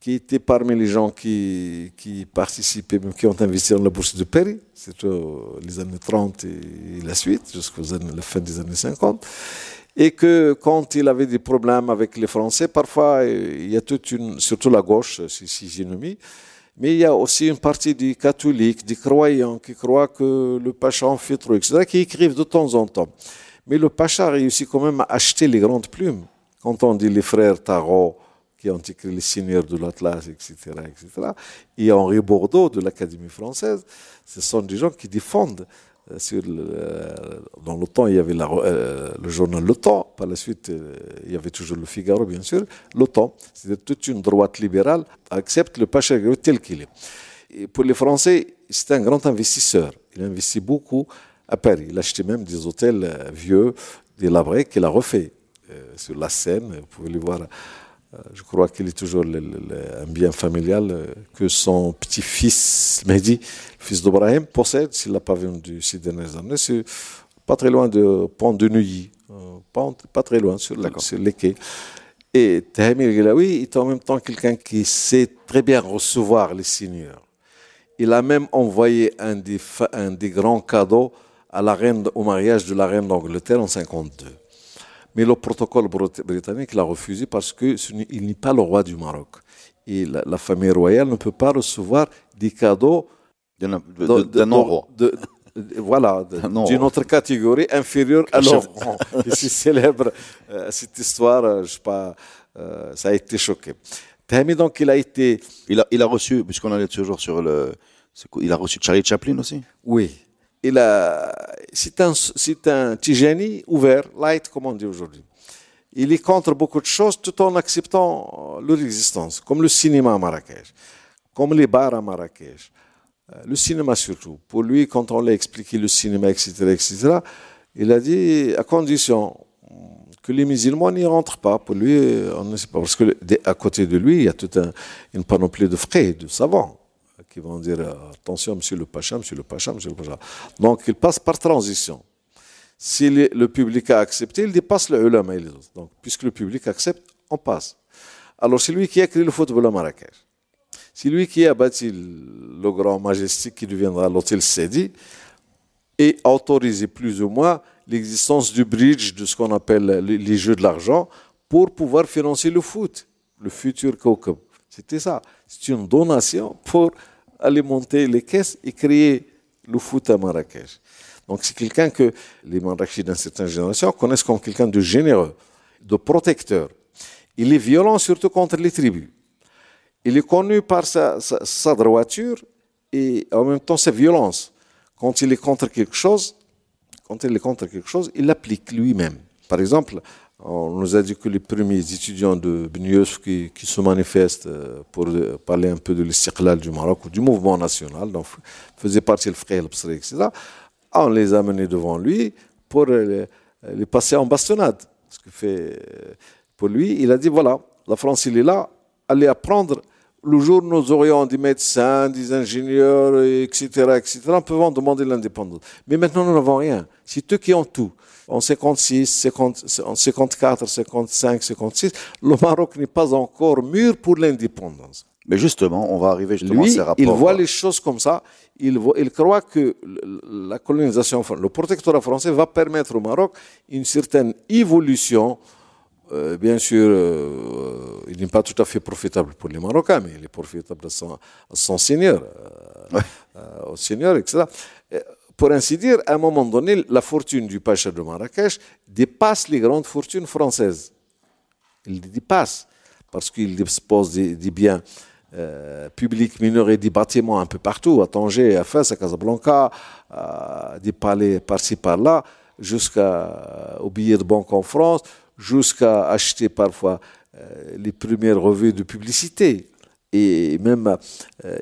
qui était parmi les gens qui, qui participaient, qui ont investi dans la bourse de Paris, surtout les années 30 et la suite, jusqu'à la fin des années 50. Et que quand il avait des problèmes avec les Français, parfois, il y a toute une, surtout la gauche, c'est si mais il y a aussi une partie des catholiques, des croyants qui croient que le Pacha en fait trop, etc., qui écrivent de temps en temps. Mais le Pacha réussit quand même à acheter les grandes plumes. Quand on dit les frères Tarot, qui ont écrit Les Seigneurs de l'Atlas, etc., etc. Et Henri Bordeaux de l'Académie française, ce sont des gens qui défendent. Euh, euh, dans le il y avait euh, le journal Le. Par la suite, il y avait toujours Le Figaro, bien sûr. Le Temps, c'est toute une droite libérale, accepte le Pacha tel qu'il est. Pour les Français, c'est un grand investisseur. Il investit beaucoup à Paris. Il a acheté même des hôtels vieux, des labrets qu'il a refait sur la Seine. Vous pouvez les voir je crois qu'il est toujours un bien familial que son petit-fils, Mehdi, fils d'Ibrahim, possède, s'il l'a pas vendu ces dernières années. C'est pas très loin de Pont de Neuilly, pas, pas, très loin, sur, sur les quais. Et Tahmir Gilawi est en même temps quelqu'un qui sait très bien recevoir les seigneurs. Il a même envoyé un des, un des grands cadeaux à la reine, au mariage de la reine d'Angleterre en 52. Mais le protocole britannique l'a refusé parce qu'il n'est pas le roi du Maroc. Et la, famille royale ne peut pas recevoir des cadeaux d'un non-roi. Voilà, d'une autre catégorie inférieure à leur. C'est célèbre euh, cette histoire, euh, je sais pas, euh, ça a été choqué. Tahmi, donc, il a été. Il a, il a reçu, puisqu'on est toujours sur le. Il a reçu Charlie Chaplin aussi Oui il c'est un, c'est un ouvert, light, comme on dit aujourd'hui. Il est contre beaucoup de choses tout en acceptant leur existence, comme le cinéma à Marrakech, comme les bars à Marrakech, euh, le cinéma surtout. Pour lui, quand on l'a expliqué le cinéma, etc., etc., il a dit à condition que les musulmans n'y rentrent pas. Pour lui, on ne sait pas. Parce que à côté de lui, il y a toute une panoplie de frais, de savants qui vont dire euh, attention, monsieur le Pacha, monsieur le Pacha, monsieur le Pacha. Donc il passe par transition. Si le public a accepté, il dépasse le ulama et les autres. Donc, puisque le public accepte, on passe. Alors, c'est lui qui a créé le football à Marrakech. C'est lui qui a bâti le grand majestique qui deviendra l'hôtel Sedi et autorisé plus ou moins l'existence du bridge, de ce qu'on appelle les jeux de l'argent, pour pouvoir financer le foot, le futur Kaukab. C'était ça. C'est une donation pour alimenter les caisses et créer le foot à Marrakech. Donc c'est quelqu'un que les Marrakechis d'une certaine génération connaissent comme quelqu'un de généreux, de protecteur. Il est violent surtout contre les tribus. Il est connu par sa, droiture et en même temps sa violence. Quand il est contre quelque chose, quand il est contre quelque chose, il l'applique lui-même. Par exemple, on nous a dit que les premiers étudiants de Benius qui, qui, se manifestent euh, pour euh, parler un peu de l'istiqlal du Maroc ou du mouvement national, donc faisaient partie le frère, etc. On les a amenés devant lui pour les, les passer en bastonnade. Ce que fait pour lui, il a dit voilà, la France il est là, allez apprendre. Le jour où nous aurions des médecins, des ingénieurs, etc., etc., nous pouvons demander l'indépendance. Mais maintenant, nous n'avons rien. C'est eux qui ont tout en 56, 50, en 54, 55, 56, le Maroc n'est pas encore mûr pour l'indépendance. Mais justement, on va arriver justement Lui, à ces rapports. Il voit les choses comme ça. Il, voit, il croit que la colonisation, le protectorat français va permettre au Maroc une certaine évolution. Euh, bien sûr, euh, il n'est pas tout à fait profitable pour les Marocains, mais il est profitable à son, son seigneur, euh, au seigneur, etc pour ainsi dire, à un moment donné, la fortune du Pacha de Marrakech dépasse les grandes fortunes françaises. Il dépasse, parce qu'il dispose des, biens euh, publics mineurs et des bâtiments un peu partout, à Tanger, à Fès, à Casablanca, des palais par-ci par-là, jusqu'aux euh, billets de banque en France, jusqu'à acheter parfois euh, les premières revues de publicité. Et même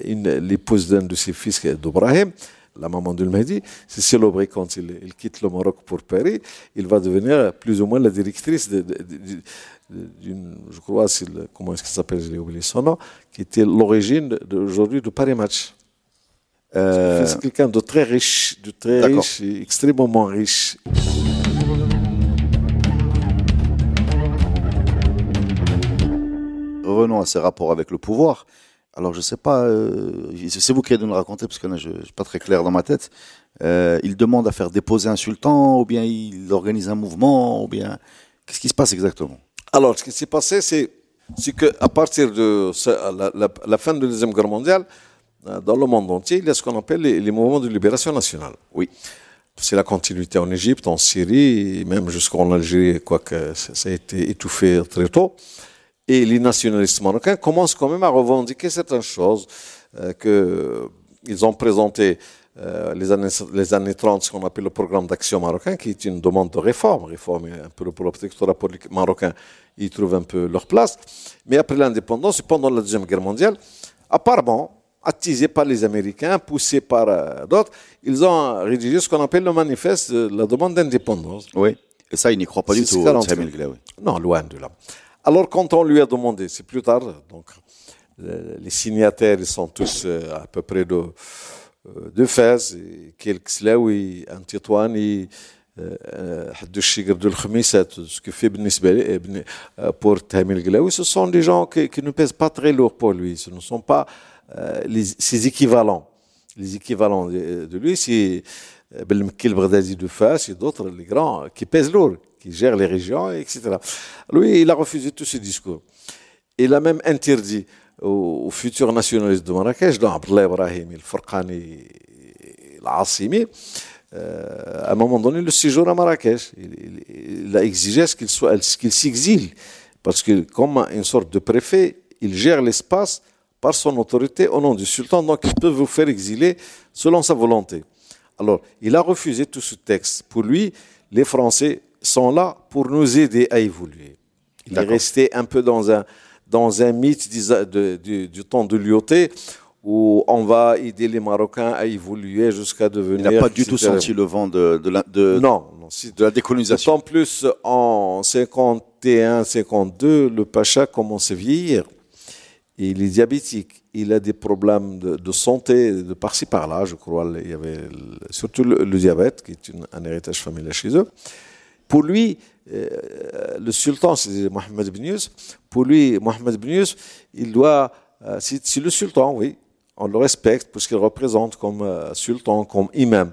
l'épouse d'un de ses fils, d'Obrahim, la maman de Mahdi, c'est célébré quand il, quitte le Maroc pour Paris. Il va devenir plus ou moins la directrice d'une, je crois, comment est-ce qu'il s'appelle, j'ai oublié son nom, qui était l'origine d'aujourd'hui de Paris Match. Euh, c'est quelqu'un de très riche, de très riche, extrêmement riche. Revenons à ses rapports avec le pouvoir. Alors, je sais pas, euh, c'est vous qui allez nous raconter, parce que là, je ne suis pas très clair dans ma tête. Euh, il demande à faire déposer un sultan, ou bien il organise un mouvement, ou bien. Qu'est-ce qui se passe exactement? Alors, ce qui s'est passé, c'est qu'à partir de la, fin de la Deuxième Guerre mondiale, euh, dans le monde entier, il y a ce qu'on appelle les, mouvements de libération nationale. Oui. C'est la continuité en Égypte, en Syrie, même jusqu'en Algérie, quoique ça a été étouffé très tôt. Et les nationalistes marocains commencent quand même à revendiquer certaines choses euh, qu'ils ont présentées euh, les, années, les années 30, ce qu'on appelle le programme d'action marocain, qui est une demande de réforme, réforme un peu le protectorat marocain, ils trouvent un peu leur place. Mais après l'indépendance et pendant la Deuxième Guerre mondiale, apparemment, attisés par les Américains, poussés par euh, d'autres, ils ont rédigé ce qu'on appelle le manifeste de la demande d'indépendance. Oui, et ça, ils n'y croient pas du tout, Non, loin de là. Alors quand on lui a demandé, c'est plus tard, donc les signataires ils sont tous à peu près de de Fès, quelques Slaoui, un Titouani, حد الشيقر دو الخميسات سكو في بالنسبه لي بور تامي القلاوي سو سون دي جون كي نو بيز با تري لور بور لوي سو نو سون با سيز ايكيفالون les équivalents de lui, c'est Belmekil Baghdadi de Fas et d'autres, les grands, qui pèsent lourd, qui gèrent les régions, etc. Lui, il a refusé tous ces discours. Il a même interdit aux, futurs nationalistes de Marrakech, dont Abdullah Ibrahim, le Farqani, l'Assimi, euh, à un moment donné, le séjour à Marrakech. Il, a exigé qu'il soit, qu'il s'exile. Parce que, comme une sorte de préfet, il gère l'espace par son autorité au nom du sultan, donc il peut vous faire exiler selon sa volonté. Alors, il a refusé tout ce texte. Pour lui, les Français sont là pour nous aider à évoluer. Il est resté un peu dans un, dans un mythe du, du temps de Lyoté, où on va aider les Marocains à évoluer jusqu'à devenir. Il n'a pas du tout senti le vent de, de, la, de, non, de la décolonisation. En plus, en 51, 52, le Pacha commence à vieillir. il est diabétique. Il a des problèmes de, santé de par-ci par-là, je crois. Il y avait surtout le, diabète, qui est un héritage familial chez eux. Pour lui, euh, le sultan, c'est Mohamed Ben Pour lui, Mohamed Ben il doit. Euh, c'est le sultan, oui on le respecte parce qu'il représente comme euh, sultan, comme imam.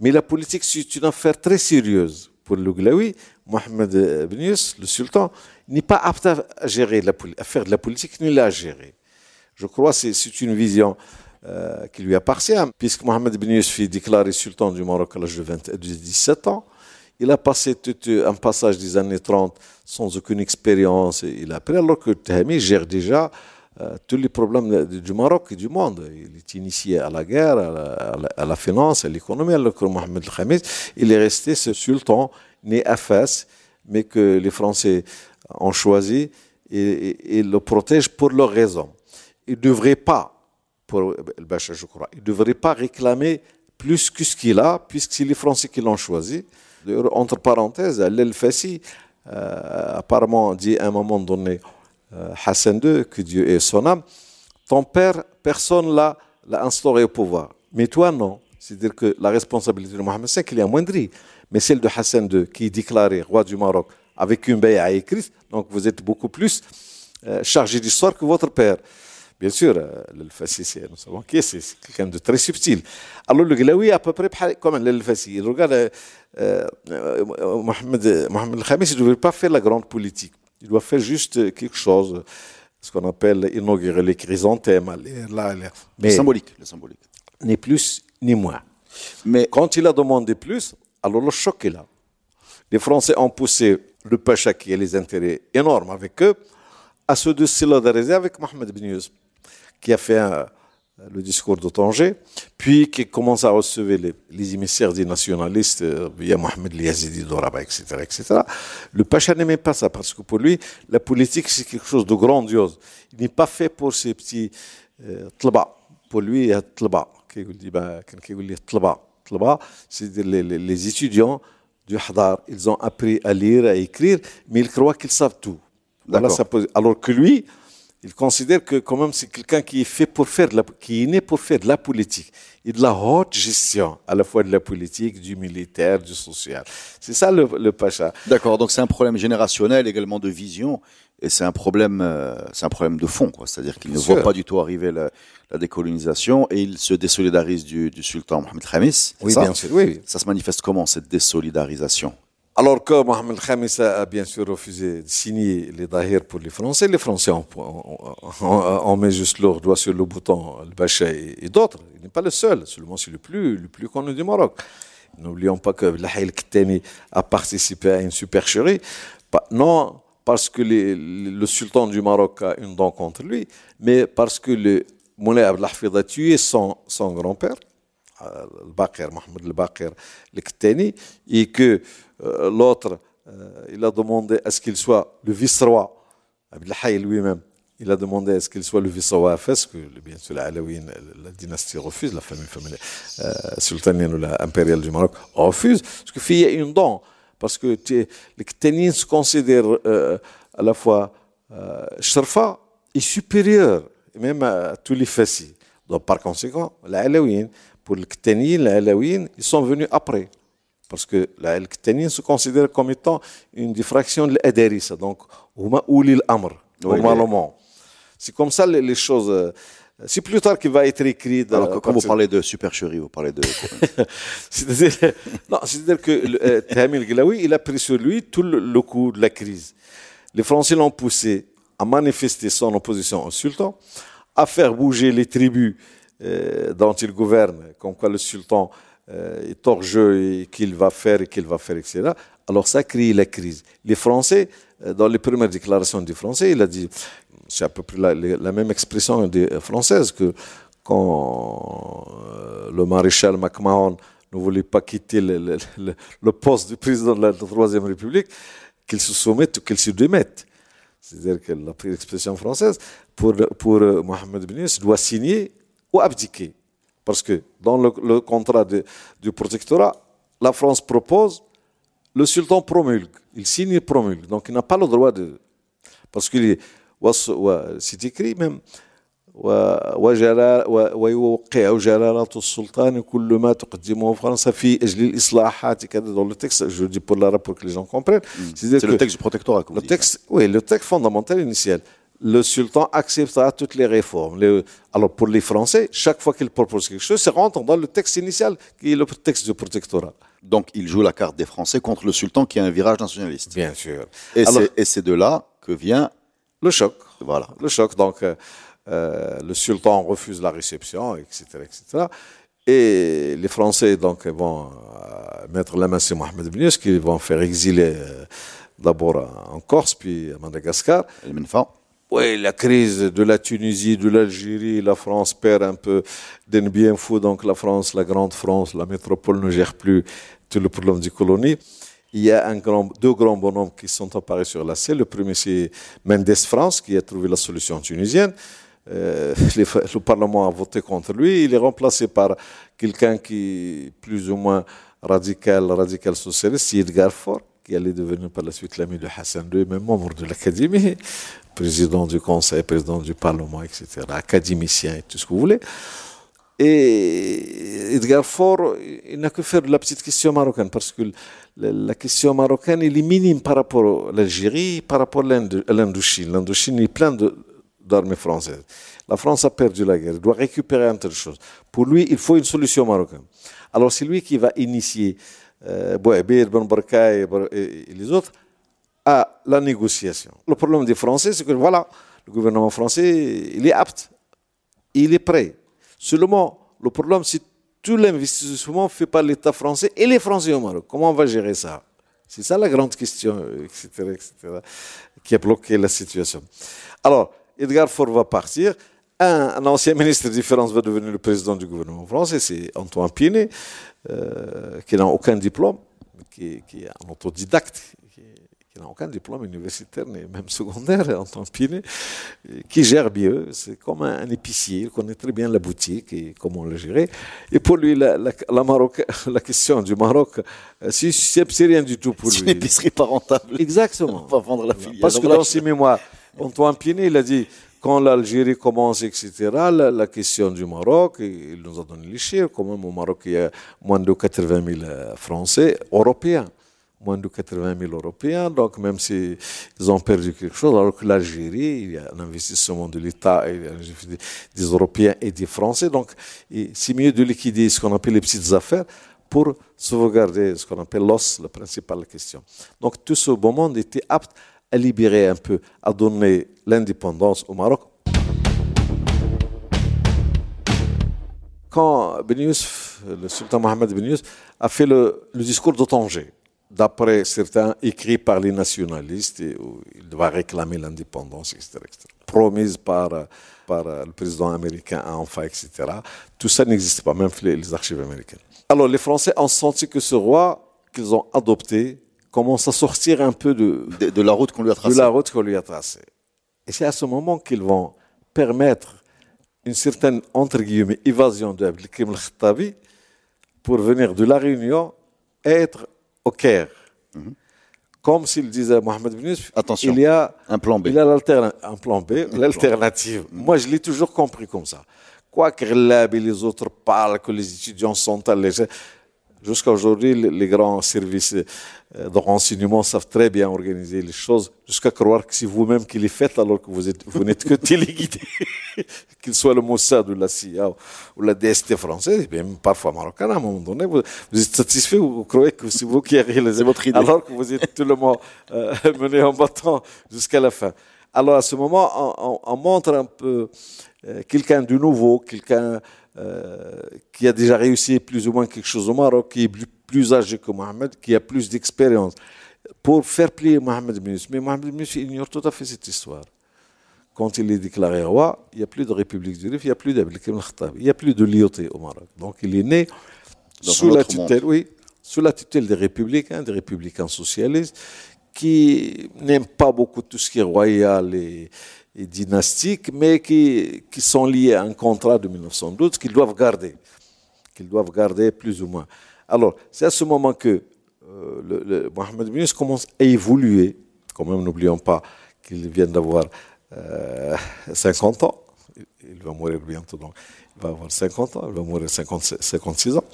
Mais la politique, c'est une affaire très sérieuse. Pour le Glaoui, Mohamed Ben le sultan, n'est pas apte à, gérer la, faire de la politique, ni la gérer. Je crois que c'est une vision euh, qui lui appartient, puisque Mohamed Ben fut déclaré sultan du Maroc à l'âge de, 17 ans. Il a passé tout un passage des années 30 sans aucune expérience. Il a appris, alors que Tahami gère déjà euh, tous les problèmes du Maroc et du monde. Il est initié à la guerre, à la, finance, à l'économie, alors que Mohamed El-Khamis, il est resté ce sultan né à Fès, mais que les Français ont choisi et, le protègent pour leurs raisons. Il ne devrait pas, pour je crois, il ne devrait pas réclamer plus que ce qu'il a, puisque c'est les Français qui l'ont choisi. Entre parenthèses, l'El-Fassi, euh, apparemment, dit à un moment donné, euh, Hassan II, que Dieu est son âme, ton père, personne l'a, l'a instauré au pouvoir. Mais toi, non. C'est-à-dire que la responsabilité de Mohamed V, il est amoindrie. Mais celle de Hassan II, qui est déclaré roi du Maroc avec une à écrite, donc vous êtes beaucoup plus euh, chargé d'histoire que votre père. Bien sûr, euh, le Fassi, nous savons qui c'est, c'est quelqu'un de très subtil. Alors le Glaoui, à peu près comme le Fassi, il regarde Mohamed, Mohamed El Khamis, il ne devait pas faire la grande politique. Il doit faire juste quelque chose, ce qu'on appelle inaugurer les chrysanthèmes. Là, Mais symbolique, le symbolique. Ni plus ni moins. Mais quand il a demandé plus, alors le choc est là. Les Français ont poussé le Pacha qui a les intérêts énormes avec eux à se désolidariser avec Mohamed Ben qui a fait un, le discours de Tanger, puis qui commence à recevoir les, émissaires des nationalistes, euh, via Mohamed Yazidi d'Oraba, etc., etc. Le Pacha n'aimait pas ça, parce que pour lui, la politique, c'est quelque chose de grandiose. Il n'est pas fait pour ces petits euh, tlaba. Pour lui, il y a tlaba. C'est les, les étudiants du Hadar. Ils ont appris à lire, à écrire, mais ils croient qu'ils savent tout. Alors que lui, il considère que quand même c'est quelqu'un qui est fait pour faire de la, qui est né pour faire de la politique et de la haute gestion, à la fois de la politique, du militaire, du social. C'est ça le, le Pacha. D'accord, donc c'est un problème générationnel, également de vision, et c'est un problème, euh, c'est un problème de fond, quoi. C'est-à-dire qu'il ne voit pas du tout arriver la, la décolonisation et il se désolidarise du, du sultan Mohamed Khamis. Oui, bien sûr. Oui. Ça se manifeste comment cette désolidarisation? Alors que Mohamed Khamis a, bien sûr refusé de signer les Dahir pour les Français, les Français ont, mis juste leur doigt sur le bouton, le Bacha et, d'autres. Il n'est pas le seul, seulement c'est le plus, le plus connu du Maroc. N'oublions pas que Lahil Ktani a participé à une supercherie. Non parce que le sultan du Maroc a une dent contre lui, mais parce que le Moulay Abdelhafid a tué son grand-père, Bakr, Mohamed le Bakr, le Ktani, et que euh, l'autre, euh, il a demandé à ce qu'il soit le vice-roi. Abdelhaï lui-même, il a demandé à ce qu'il soit le vice-roi à Fès, que bien sûr la la dynastie refuse, la famille euh, sultanienne ou impériale du Maroc refuse, parce qu'il y a une dent, parce que les Kténines se considèrent à la fois euh, Sharfa est supérieur même à tous les fassis. Donc par conséquent, la pour le Ktani, la Alaouine, ils sont venus après. Parce que la Ktani se considère comme étant une diffraction de l'Adarissa. Donc, Huma Oulil Amr, normalement. C'est comme ça les, choses. Euh, c'est plus tard qu'il va être écrit. Alors, quand vous parlez de supercherie, vous parlez de. c'est-à-dire que euh, Tamil Glaoui, il a pris sur lui tout le, coup de la crise. Les Français l'ont poussé à manifester son opposition au sultan, à faire bouger les tribus dont il gouverne, comme quoi le sultan euh, est jeu et qu'il va faire et qu'il va faire, etc. Alors ça crée la crise. Les Français, euh, dans les premières déclarations des Français, il a dit, c'est à peu près la, même expression des françaises que quand le maréchal MacMahon ne voulait pas quitter le, poste du président de la Troisième République, qu'il se soumette ou qu'il se démette. C'est-à-dire qu'elle a pris l'expression française, pour, pour Mohamed Ben doit signer ou abdiquer. Parce que dans le, contrat du protectorat, la France propose, le sultan promulgue. Il signe et promulgue. Donc il n'a pas le droit de. Parce que c'est écrit même. ويوقع جلالة السلطان كل ما تقدمه فرنسا في أجل الإصلاحات كذا dans le texte je dis pour l'arabe pour que les gens comprennent c'est le texte du protectorat le texte oui le texte fondamental initial le sultan acceptera toutes les réformes. alors pour les Français, chaque fois qu'ils proposent quelque chose, ça rentre dans le texte initial qui est le texte du protectorat. Donc il joue la carte des Français contre le sultan qui a un virage nationaliste. Bien sûr. Et c'est de là que vient le choc. Voilà. Le choc. Donc euh, euh, le sultan refuse la réception, etc., etc. Et les Français donc vont euh, mettre la main sur Mohamed Ben qui vont faire exiler d'abord en Corse, puis à Madagascar. Et oui, la crise de la Tunisie, de l'Algérie, la France perd un peu bien fou. Donc la France, la grande France, la métropole ne gère plus tout le problème du colonie. Il y a un grand, deux grands bonhommes qui sont apparus sur la scène. Le premier, c'est Mendes France, qui a trouvé la solution tunisienne. Euh, le Parlement a voté contre lui. Il est remplacé par quelqu'un qui est plus ou moins radical, radical socialiste, Edgar Faure qui allait devenir par la suite l'ami de Hassan II, même membre de l'Académie, président du Conseil, président du Parlement, etc., académicien et tout ce que vous voulez. Et Edgar Faure, il n'a que faire de la petite question marocaine, parce que la question marocaine, elle est minime par rapport à l'Algérie, par rapport à l'Indochine. L'Indochine est plein d'armées françaises. La France a perdu la guerre, elle doit récupérer un tas de choses. Pour lui, il faut une solution marocaine. Alors c'est lui qui va initier Bouhabir, Ben et, les autres, à la négociation. Le problème des Français, c'est que voilà, le gouvernement français, il est apte, il est prêt. Seulement, le problème, c'est tout l'investissement fait par l'État français et les Français au Maroc. Comment on va gérer ça? C'est ça la grande question, etc., etc., qui a bloqué la situation. Alors, Edgar Faure va partir. Un, ancien ministre des Finances va devenir le président du gouvernement français, c'est Antoine Pinet. Euh, qui n'a aucun diplôme, qui, qui, est un autodidacte, qui, n'a aucun diplôme universitaire, ni même secondaire, en tant que qui gère bien. C'est comme un, épicier, il connaît très bien la boutique et comment le gérer. Et pour lui, la, la, Maroc, la question du Maroc, euh, c'est rien du tout pour lui. C'est une épicerie pas rentable. Exactement. On va vendre la filière. Parce que dans ses mémoires, Antoine Pinet, il a dit quand l'Algérie commence, etc., la, question du Maroc, il nous a donné les chiffres, quand même au Maroc, il y a moins de 80 000 euh, Français, Européens, moins de 80 000 Européens, donc même s'ils ont perdu quelque chose, alors que l'Algérie, il y a un investissement de l'État, des Européens et des Français, donc c'est mieux de liquider ce qu'on appelle les petites affaires pour sauvegarder ce qu'on appelle l'os, la principale question. Donc tout ce beau monde était apte à libérer un peu, à donner l'indépendance au Maroc. Quand Ben le sultan Mohamed Ben a fait le, discours de Tanger, d'après certains écrits par les nationalistes, où il doit réclamer l'indépendance, etc., promise par, le président américain enfin, etc. Tout ça n'existe pas, même les archives américaines. Alors les Français ont senti que ce roi qu'ils ont adopté commence à sortir un peu de, de, la route qu'on lui a tracée. De la route qu'on lui a tracée. Et c'est à ce moment qu'ils vont permettre une certaine, entre guillemets, évasion de Abdelkrim al pour venir de la Réunion et être au Caire. Mhm. comme s'il disait Mohamed Ben Attention. il y a un plan B. Il y a un plan B, l'alternative. Moi, je l'ai toujours compris comme ça. Quoi que les autres parlent, que les étudiants sont allés. Jusqu'à aujourd'hui, les grands services euh, de renseignement savent très bien organiser les choses, jusqu'à croire que c'est vous-même qui les faites alors que vous, êtes, vous n'êtes que téléguidé, qu'il soit le Mossad ou la CIA ou la DST française, et même parfois marocain, à un moment donné, vous, êtes satisfait, vous, croyez que c'est vous qui avez réalisé votre idée. Alors que vous êtes tout le monde euh, mené en battant jusqu'à la fin. Alors à ce moment, on, on montre un peu euh, quelqu'un de nouveau, quelqu'un qui a déjà réussi plus ou moins quelque chose au Maroc, qui est plus, âgé que Mohamed, qui a plus d'expérience, pour faire plier Mohamed Ben Mais Mohamed Ben ignore tout à fait cette histoire. Quand il est déclaré roi, il n'y a plus de République du Rif, il n'y a plus d'Abdelkrim Khattab, il n'y a plus de lioté au Maroc. Donc il est né sous la tutelle, oui, sous la tutelle des républicains, des républicains socialistes, qui n'aiment pas beaucoup tout ce qui est royal et, et dynastiques, mais qui, qui sont liés à un contrat de 1912 qu'ils doivent garder, qu'ils doivent garder plus ou moins. Alors, c'est à ce moment que euh, le, Mohamed bin commence à évoluer. Quand même, n'oublions pas qu'il vient d'avoir 50 euh, ans. Il va mourir bientôt, donc il va avoir 50 ans. Il va mourir 50, 56 ans.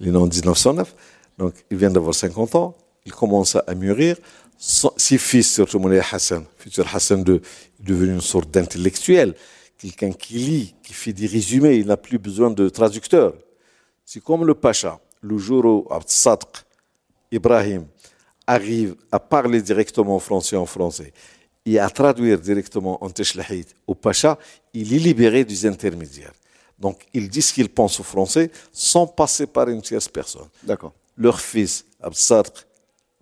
Il est né en 1909. Donc, il vient d'avoir 50 ans. Il commence à mûrir ses fils, surtout Moulay Hassan, futur Hassan II, est devenu une sorte d'intellectuel, quelqu'un qui lit, qui fait des résumés, il n'a plus besoin de traducteur. C'est comme le Pacha, le jour où Abd Ibrahim, arrive à parler directement français en français et à traduire directement en Teshlahid au Pacha, il est libéré des intermédiaires. Donc, il dit ce qu'il pense au français sans passer par une tierce personne. D'accord. Leur fils, Abd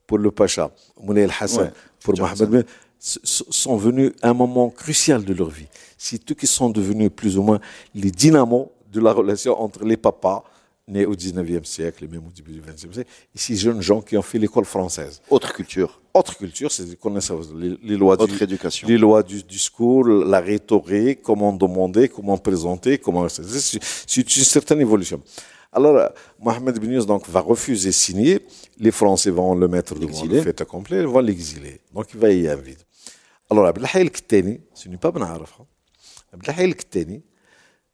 pour le Pacha, Moulay Hassan, pour Mohamed sont venus à un moment crucial de leur vie. C'est eux qui sont devenus plus ou moins les dynamos de la relation entre les papas nés au 19e siècle et même au début du 20e siècle, et ces jeunes gens qui ont fait l'école française. Autre culture. Autre culture, c'est les, les, lois Autre du, éducation. Les lois du discours, la rhétorique, comment demander, comment présenter, comment. C'est une certaine évolution. Alors, Mohamed Ben donc, va refuser de signer. Les Français vont le mettre devant le fait accompli, ils vont l'exiler. Donc, il va y avoir vide. Alors, Abdelhaï el ce n'est pas Ben Arafa. Abdelhaï el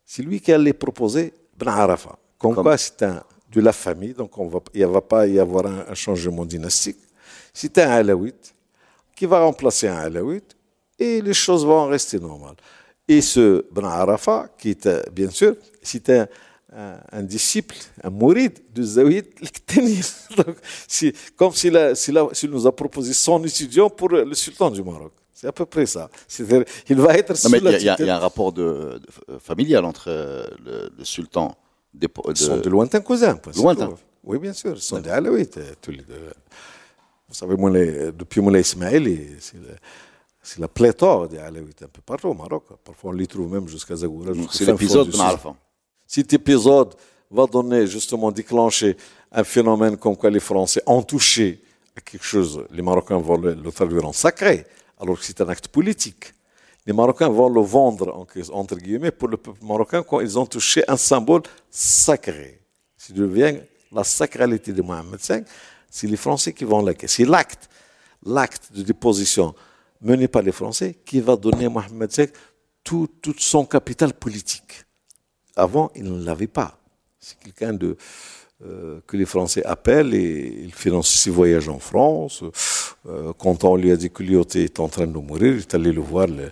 c'est lui qui allait proposer Ben Arafa. Comme, quoi, c'est un de la famille, donc on va, il ne va pas y avoir un, changement dynastique. C'est un Alaouite qui va remplacer un Alaouite et les choses vont rester normales. Et ce Ben Arafa, qui est, bien sûr, c'est un un, disciple, un mourid de Zawid c'est comme s'il nous a proposé son étudiant pour le sultan du Maroc. C'est à peu près ça. C'est-à-dire, il va être Il y, a un rapport de, familial entre euh, le, sultan. Des, de, Ils sont de lointains cousins. Lointains. Oui, bien sûr. Ils sont des Alaouites, euh, tous les deux. Vous savez, depuis Moulay Ismail, c'est la pléthore des Alaouites un peu partout au Maroc. Parfois, on les trouve même jusqu'à Zagoura. C'est l'épisode de Marfa. Cet épisode va donner justement déclencher un phénomène comme quoi les Français ont touché à quelque chose. Les Marocains vont le, traduire en sacré, alors que c'est un acte politique. Les Marocains vont le vendre, entre guillemets, pour le peuple marocain quand ils ont touché un symbole sacré. Ça devient la sacralité de Mohamed V, c'est les Français qui vont l'acquérir. C'est l'acte, l'acte de déposition mené par les Français qui va donner à Mohamed V tout, tout son capital politique. Avant, il ne l'avait pas. C'est quelqu'un de euh, que les Français appellent et il finance ses voyages en France. Euh, quand on lui a dit que Lyoté est en train de mourir, il est allé le voir euh,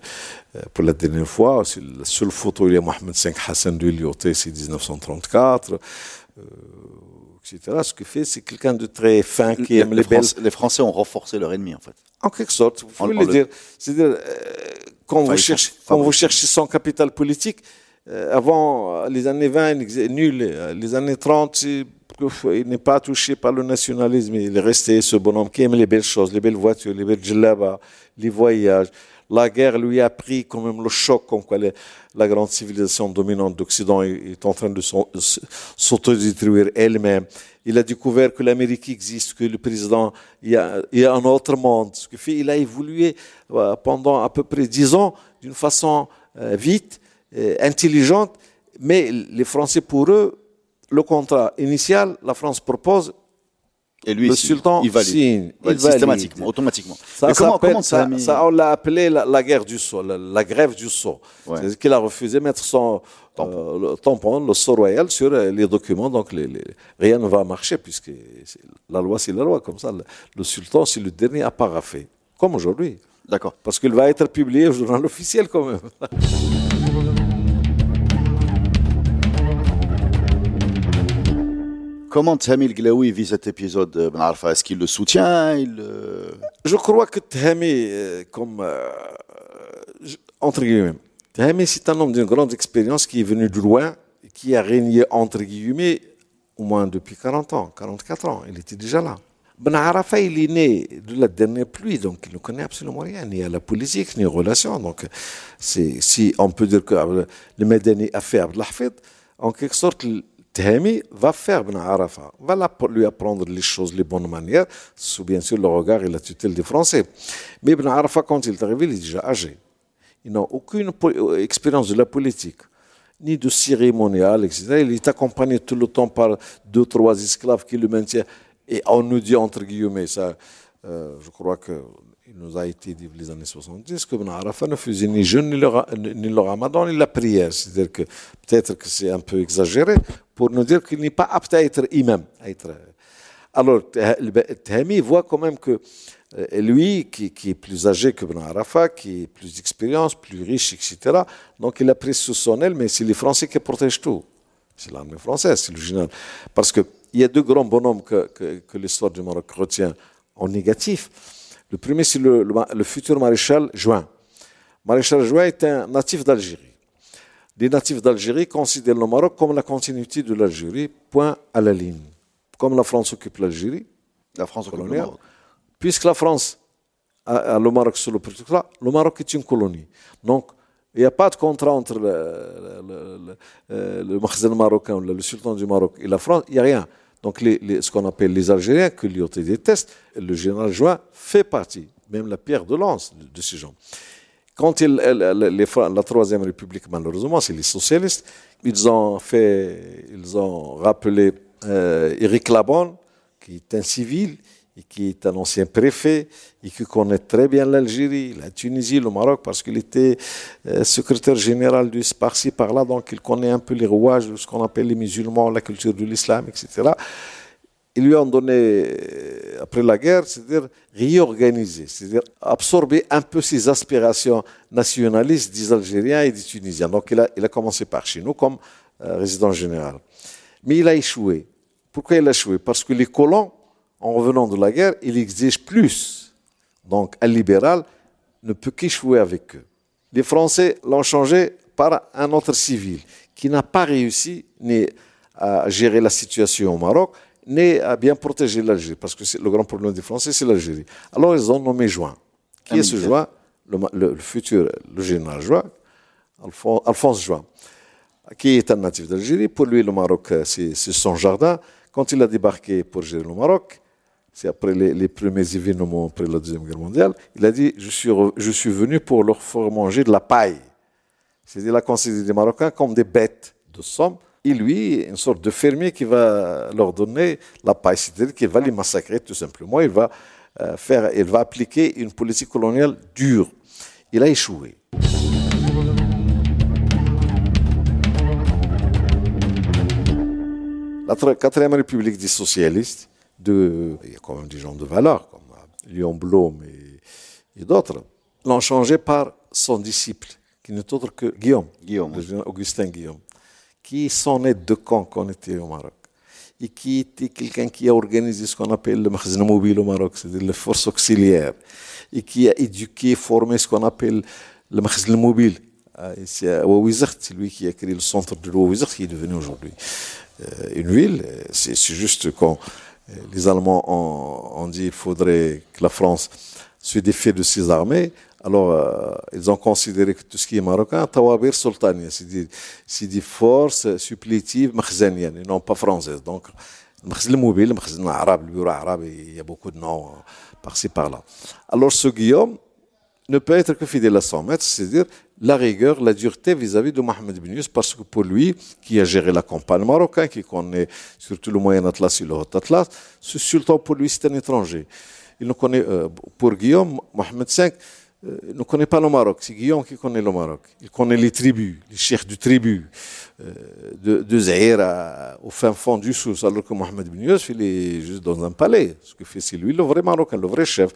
pour la dernière fois. C'est la seule photo où il y a Mohamed V Hassan de Lyoté, c'est 1934. Etc. Ce qu'il fait, c'est quelqu'un de très fin qui les, aime les, belles... les Français ont renforcé leur ennemi, en fait. En quelque sorte, vous pouvez le dire. C'est-à-dire, quand, vous cherchez, quand vous cherchez son capital politique, avant les années 20, il est nul. Les années 30, il n'est pas touché par le nationalisme. Il est resté ce bonhomme qui aime les belles choses, les belles voitures, les belles djellabas, les voyages. La guerre lui a pris quand même le choc, comme quoi la grande civilisation dominante d'Occident est en train de s'autodétruire elle-même. Il a découvert que l'Amérique existe, que le président, il y a, un autre monde. Ce qui fait, il a évolué euh, pendant à peu près dix ans d'une façon euh, vite euh, intelligente, mais les Français, pour eux, le contrat initial, la France propose, Et lui, le signe. sultan il valide, signe, valide il valide. systématiquement, automatiquement. Ça, comment, ça, ça, on l'a appelé la, la guerre du sceau, la, la grève du sceau. Ouais. C'est-à-dire qu'il a refusé de mettre son euh, le tampon, le sceau royal, sur euh, les documents. Donc les- les- rien ne va marcher, puisque la loi, c'est la loi. Comme ça, le, le sultan, c'est le dernier à paraffer. Comme aujourd'hui. D'accord. Parce qu'il va être publié au journal officiel quand même. Comment Tahami Glaoui vit cet épisode euh, Ben Est-ce qu'il le soutient? Euh, Je crois que Tahami, euh, comme. entre guillemets, Tahami, c'est un homme d'une grande expérience qui est venu de loin, qui a régné, entre guillemets, au moins depuis 40 ans, 44 ans. Il était déjà là. Ben Arfa, il est né de la dernière pluie, donc il ne connaît absolument rien, ni à la politique, ni aux relations. Donc, si on peut dire que le Medani a fait Abdelhafid, en quelque sorte, va faire Ben Arafa, va lui apprendre les choses, les bonnes manières, sous bien sûr le regard et la tutelle des Français. Mais Ben Arafa, quand il est arrivé, il est déjà âgé. Il n'a aucune euh, expérience de la politique, ni de cérémonial, etc. Il est accompagné tout le temps par deux, trois esclaves qui le maintiennent. Et on nous dit, entre guillemets, ça, euh, je crois que nous a été dit les années 70 que Ben Arafat ne faisait ni jeûne, ni le, ni le ramadan, ni la prière. C'est-à-dire que peut-être que c'est un peu exagéré pour nous dire qu'il n'est pas apte à être imam. euh, alors, Tahami voit quand même que euh, lui, qui, est plus âgé que Ben Arafat, qui est plus d'expérience, plus riche, etc., donc il a pris sous son aile, mais c'est les Français qui protègent tout. C'est l'armée française, c'est le général. Parce qu'il y a deux grands bonhommes que l'histoire du Maroc retient en négatif. Le premier, c'est le, le, le futur maréchal Juin. Maréchal Juin est un natif d'Algérie. Les natifs d'Algérie considèrent le Maroc comme la continuité de l'Algérie, point à la ligne. Comme la France occupe l'Algérie, La France occupe le Maroc. puisque la France a, a le Maroc sous le protectorat, le Maroc est une colonie. Donc, il n'y a pas de contrat entre le, le, le, euh, le marocain, le sultan du Maroc et la France, il n'y a rien. Donc, ce qu'on appelle les Algériens, que l'IOT déteste, le général Join fait partie, même la pierre de lance de, ces gens. Quand Fra- la Troisième République, malheureusement, c'est les socialistes, ils ont fait, ils ont rappelé euh, Éric Labonne, qui est un civil et qui est un ancien préfet et qui connaît très bien l'Algérie, la Tunisie, le Maroc, parce qu'il était euh, secrétaire général du par-ci, par-là, donc il connaît un peu les rouages de ce qu'on appelle les musulmans, la culture de l'islam, etc. Ils lui ont donné, euh, après la guerre, c'est-à-dire réorganiser, c'est-à-dire absorber un peu ses aspirations nationalistes des Algériens et des Tunisiens. Donc il a, il a commencé par chez nous comme euh, résident général. Mais il a échoué. Pourquoi il a échoué? Parce que les colons, en revenant de la guerre, ils exigent plus. Donc un libéral ne peut qu'échouer avec eux. Les Français l'ont changé par un autre civil qui n'a pas réussi ni à gérer la situation au Maroc, ni à bien protéger l'Algérie, parce que le grand problème des Français, c'est l'Algérie. Alors ils ont nommé Juin. Qui est ce. Juin le, ma- le- le futur, le général Juin, Alphonse, Alphonse Juin, qui est un natif d'Algérie. Pour lui, le Maroc, euh, c'est son jardin. Quand il a débarqué pour gérer le Maroc, c'est après les, premiers événements après la Deuxième Guerre mondiale, il a dit Je suis, je suis venu pour leur faire manger de la paille. C'est-à-dire, il a considéré les Marocains comme des bêtes de somme. Et lui, une sorte de fermier qui va leur donner la paille, c'est-à-dire qu'il va les massacrer tout simplement. Il va, euh, faire, il va appliquer une politique coloniale dure. Il a échoué. La tr- quatrième république des socialistes, de, il y a quand même des gens de valeur, comme euh, Léon Blum et, et d'autres, l'ont changé par son disciple, qui n'est autre que Guillaume, Augustin Guillaume, qui s'en est de camp quand on était au Maroc, et qui était quelqu'un qui a organisé ce qu'on appelle le Makhzen mobile au Maroc, c'est-à-dire les forces auxiliaires, et qui a éduqué, formé ce qu'on appelle le Makhzen mobile. euh, Ouawizert, c'est lui qui a créé le centre de Ouawizert, qui est devenu aujourd'hui euh, une ville. C'est c'est juste quand euh, les Allemands ont, dit qu'il faudrait que la France se défie de ses armées, alors euh, ils ont considéré que tout ce qui est marocain, Tawabir c'est des, forces supplétives makhzaniennes et non pas françaises. Donc, le mobile, le arabe, le bureau arabe, il y a beaucoup de noms euh, par-ci par-là. Alors ce Guillaume, ne peut être que fidèle à son maître, c'est-à-dire la rigueur, la dureté vis-à-vis de Mohamed Yus, parce que pour lui, qui a géré la campagne marocaine, qui connaît surtout le Moyen Atlas et le Haut Atlas, ce sultan pour lui c'est un étranger. Il ne connaît, euh, pour Guillaume, Mohamed V euh, ne connaît pas le Maroc, c'est Guillaume qui connaît le Maroc. Il connaît les tribus, les chefs du tribu, de, de Zahir au fin fond du Sousse, alors que Mohamed bin Yus, il est juste dans un palais. Ce que fait, c'est lui le vrai Marocain, le vrai chef.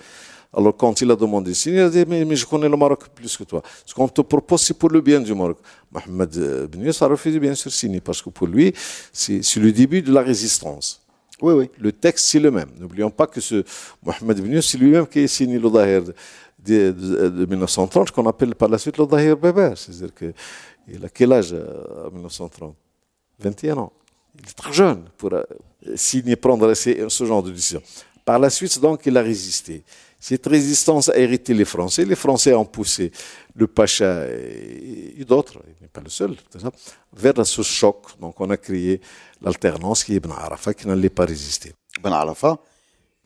Alors quand il a demandé il a dit mais, je connais le Maroc plus que toi. Ce qu'on te propose, c'est pour le bien du Maroc. Mohamed euh, Ben a refusé bien sûr signer parce que pour lui, c'est le début de la résistance. Oui, oui. Le texte, c'est le même. N'oublions pas que ce Mohamed Ben c'est lui-même qui a signé le Dahir de, 1930, qu'on appelle par la suite le Dahir Beber. C'est-à-dire qu'il a quel âge euh, en 1930 21 ans. Il est très jeune pour euh, signer, prendre ce genre de décision. Par la suite, donc, il a résisté. Cette résistance a hérité les Français. Les Français ont poussé le Pacha et, d'autres, il n'est pas le seul, vers ce choc. Donc on a créé l'alternance qui est Ibn Arafat, qui n'allait pas résister. Ibn Arafat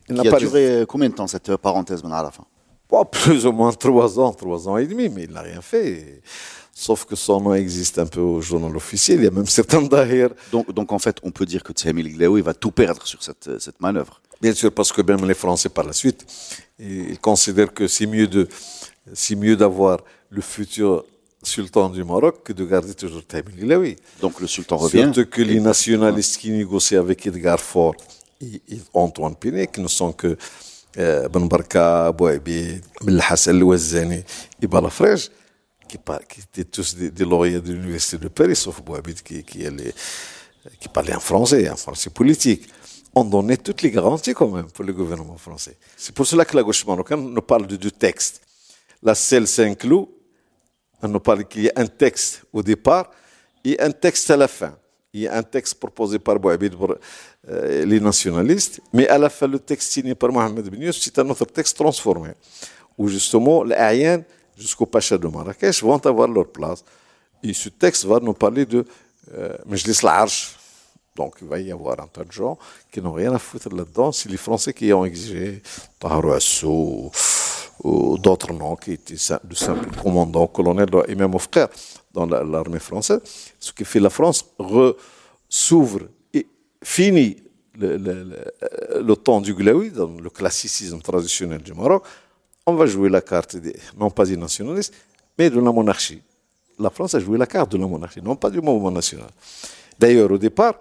il qui a duré combien de temps cette parenthèse, Ibn Arafat Plus ou moins trois ans, trois ans et demi, mais il n'a rien fait. Sauf que son nom existe un peu au journal officiel. Il y a même certains d'ailleurs. Donc, donc en fait, on peut dire que Tsamil Glaoui va tout perdre sur cette, cette manœuvre. Bien sûr, parce que même les Français par la suite, ils considèrent que c'est mieux de, c'est mieux d'avoir le futur sultan du Maroc que de garder toujours Tamil Donc le sultan revient. Surtout que les nationalistes qui négocient avec Edgar Faure et, Antoine Pinet, qui ne sont que euh, Ben Barka, Bouabi, Hassan Louazani et Balafrej, qui, étaient tous des, lauréats de l'université de Paris, sauf Bouabi qui, parlait en français, en français politique on donnait toutes les garanties quand même pour le gouvernement français. C'est pour cela que la gauche marocaine nous parle de deux textes. La selle Saint-Cloud, on nous parle qu'il y a un texte au départ et un texte à la fin. Il y a un texte proposé par Bouhabid pour euh, les nationalistes, mais à la fin, le texte signé par Mohamed Ben c'est un autre texte transformé, où justement les Aïens jusqu'au Pacha de Marrakech vont avoir leur place. Et ce texte va nous parler de euh, l'Arche, donc il va y avoir un tas de gens qui n'ont rien à foutre là-dedans. C'est les Français qui ont exigé Taharo ou, d'autres noms qui étaient de simples commandants, colonels et même frères dans l'armée française. Ce qui fait la France s'ouvre et finit le, temps du Glaoui, dans le classicisme traditionnel du Maroc. On va jouer la carte, non pas des nationalistes, mais de la monarchie. La France a joué la carte de la monarchie, non pas du mouvement national. D'ailleurs, au départ,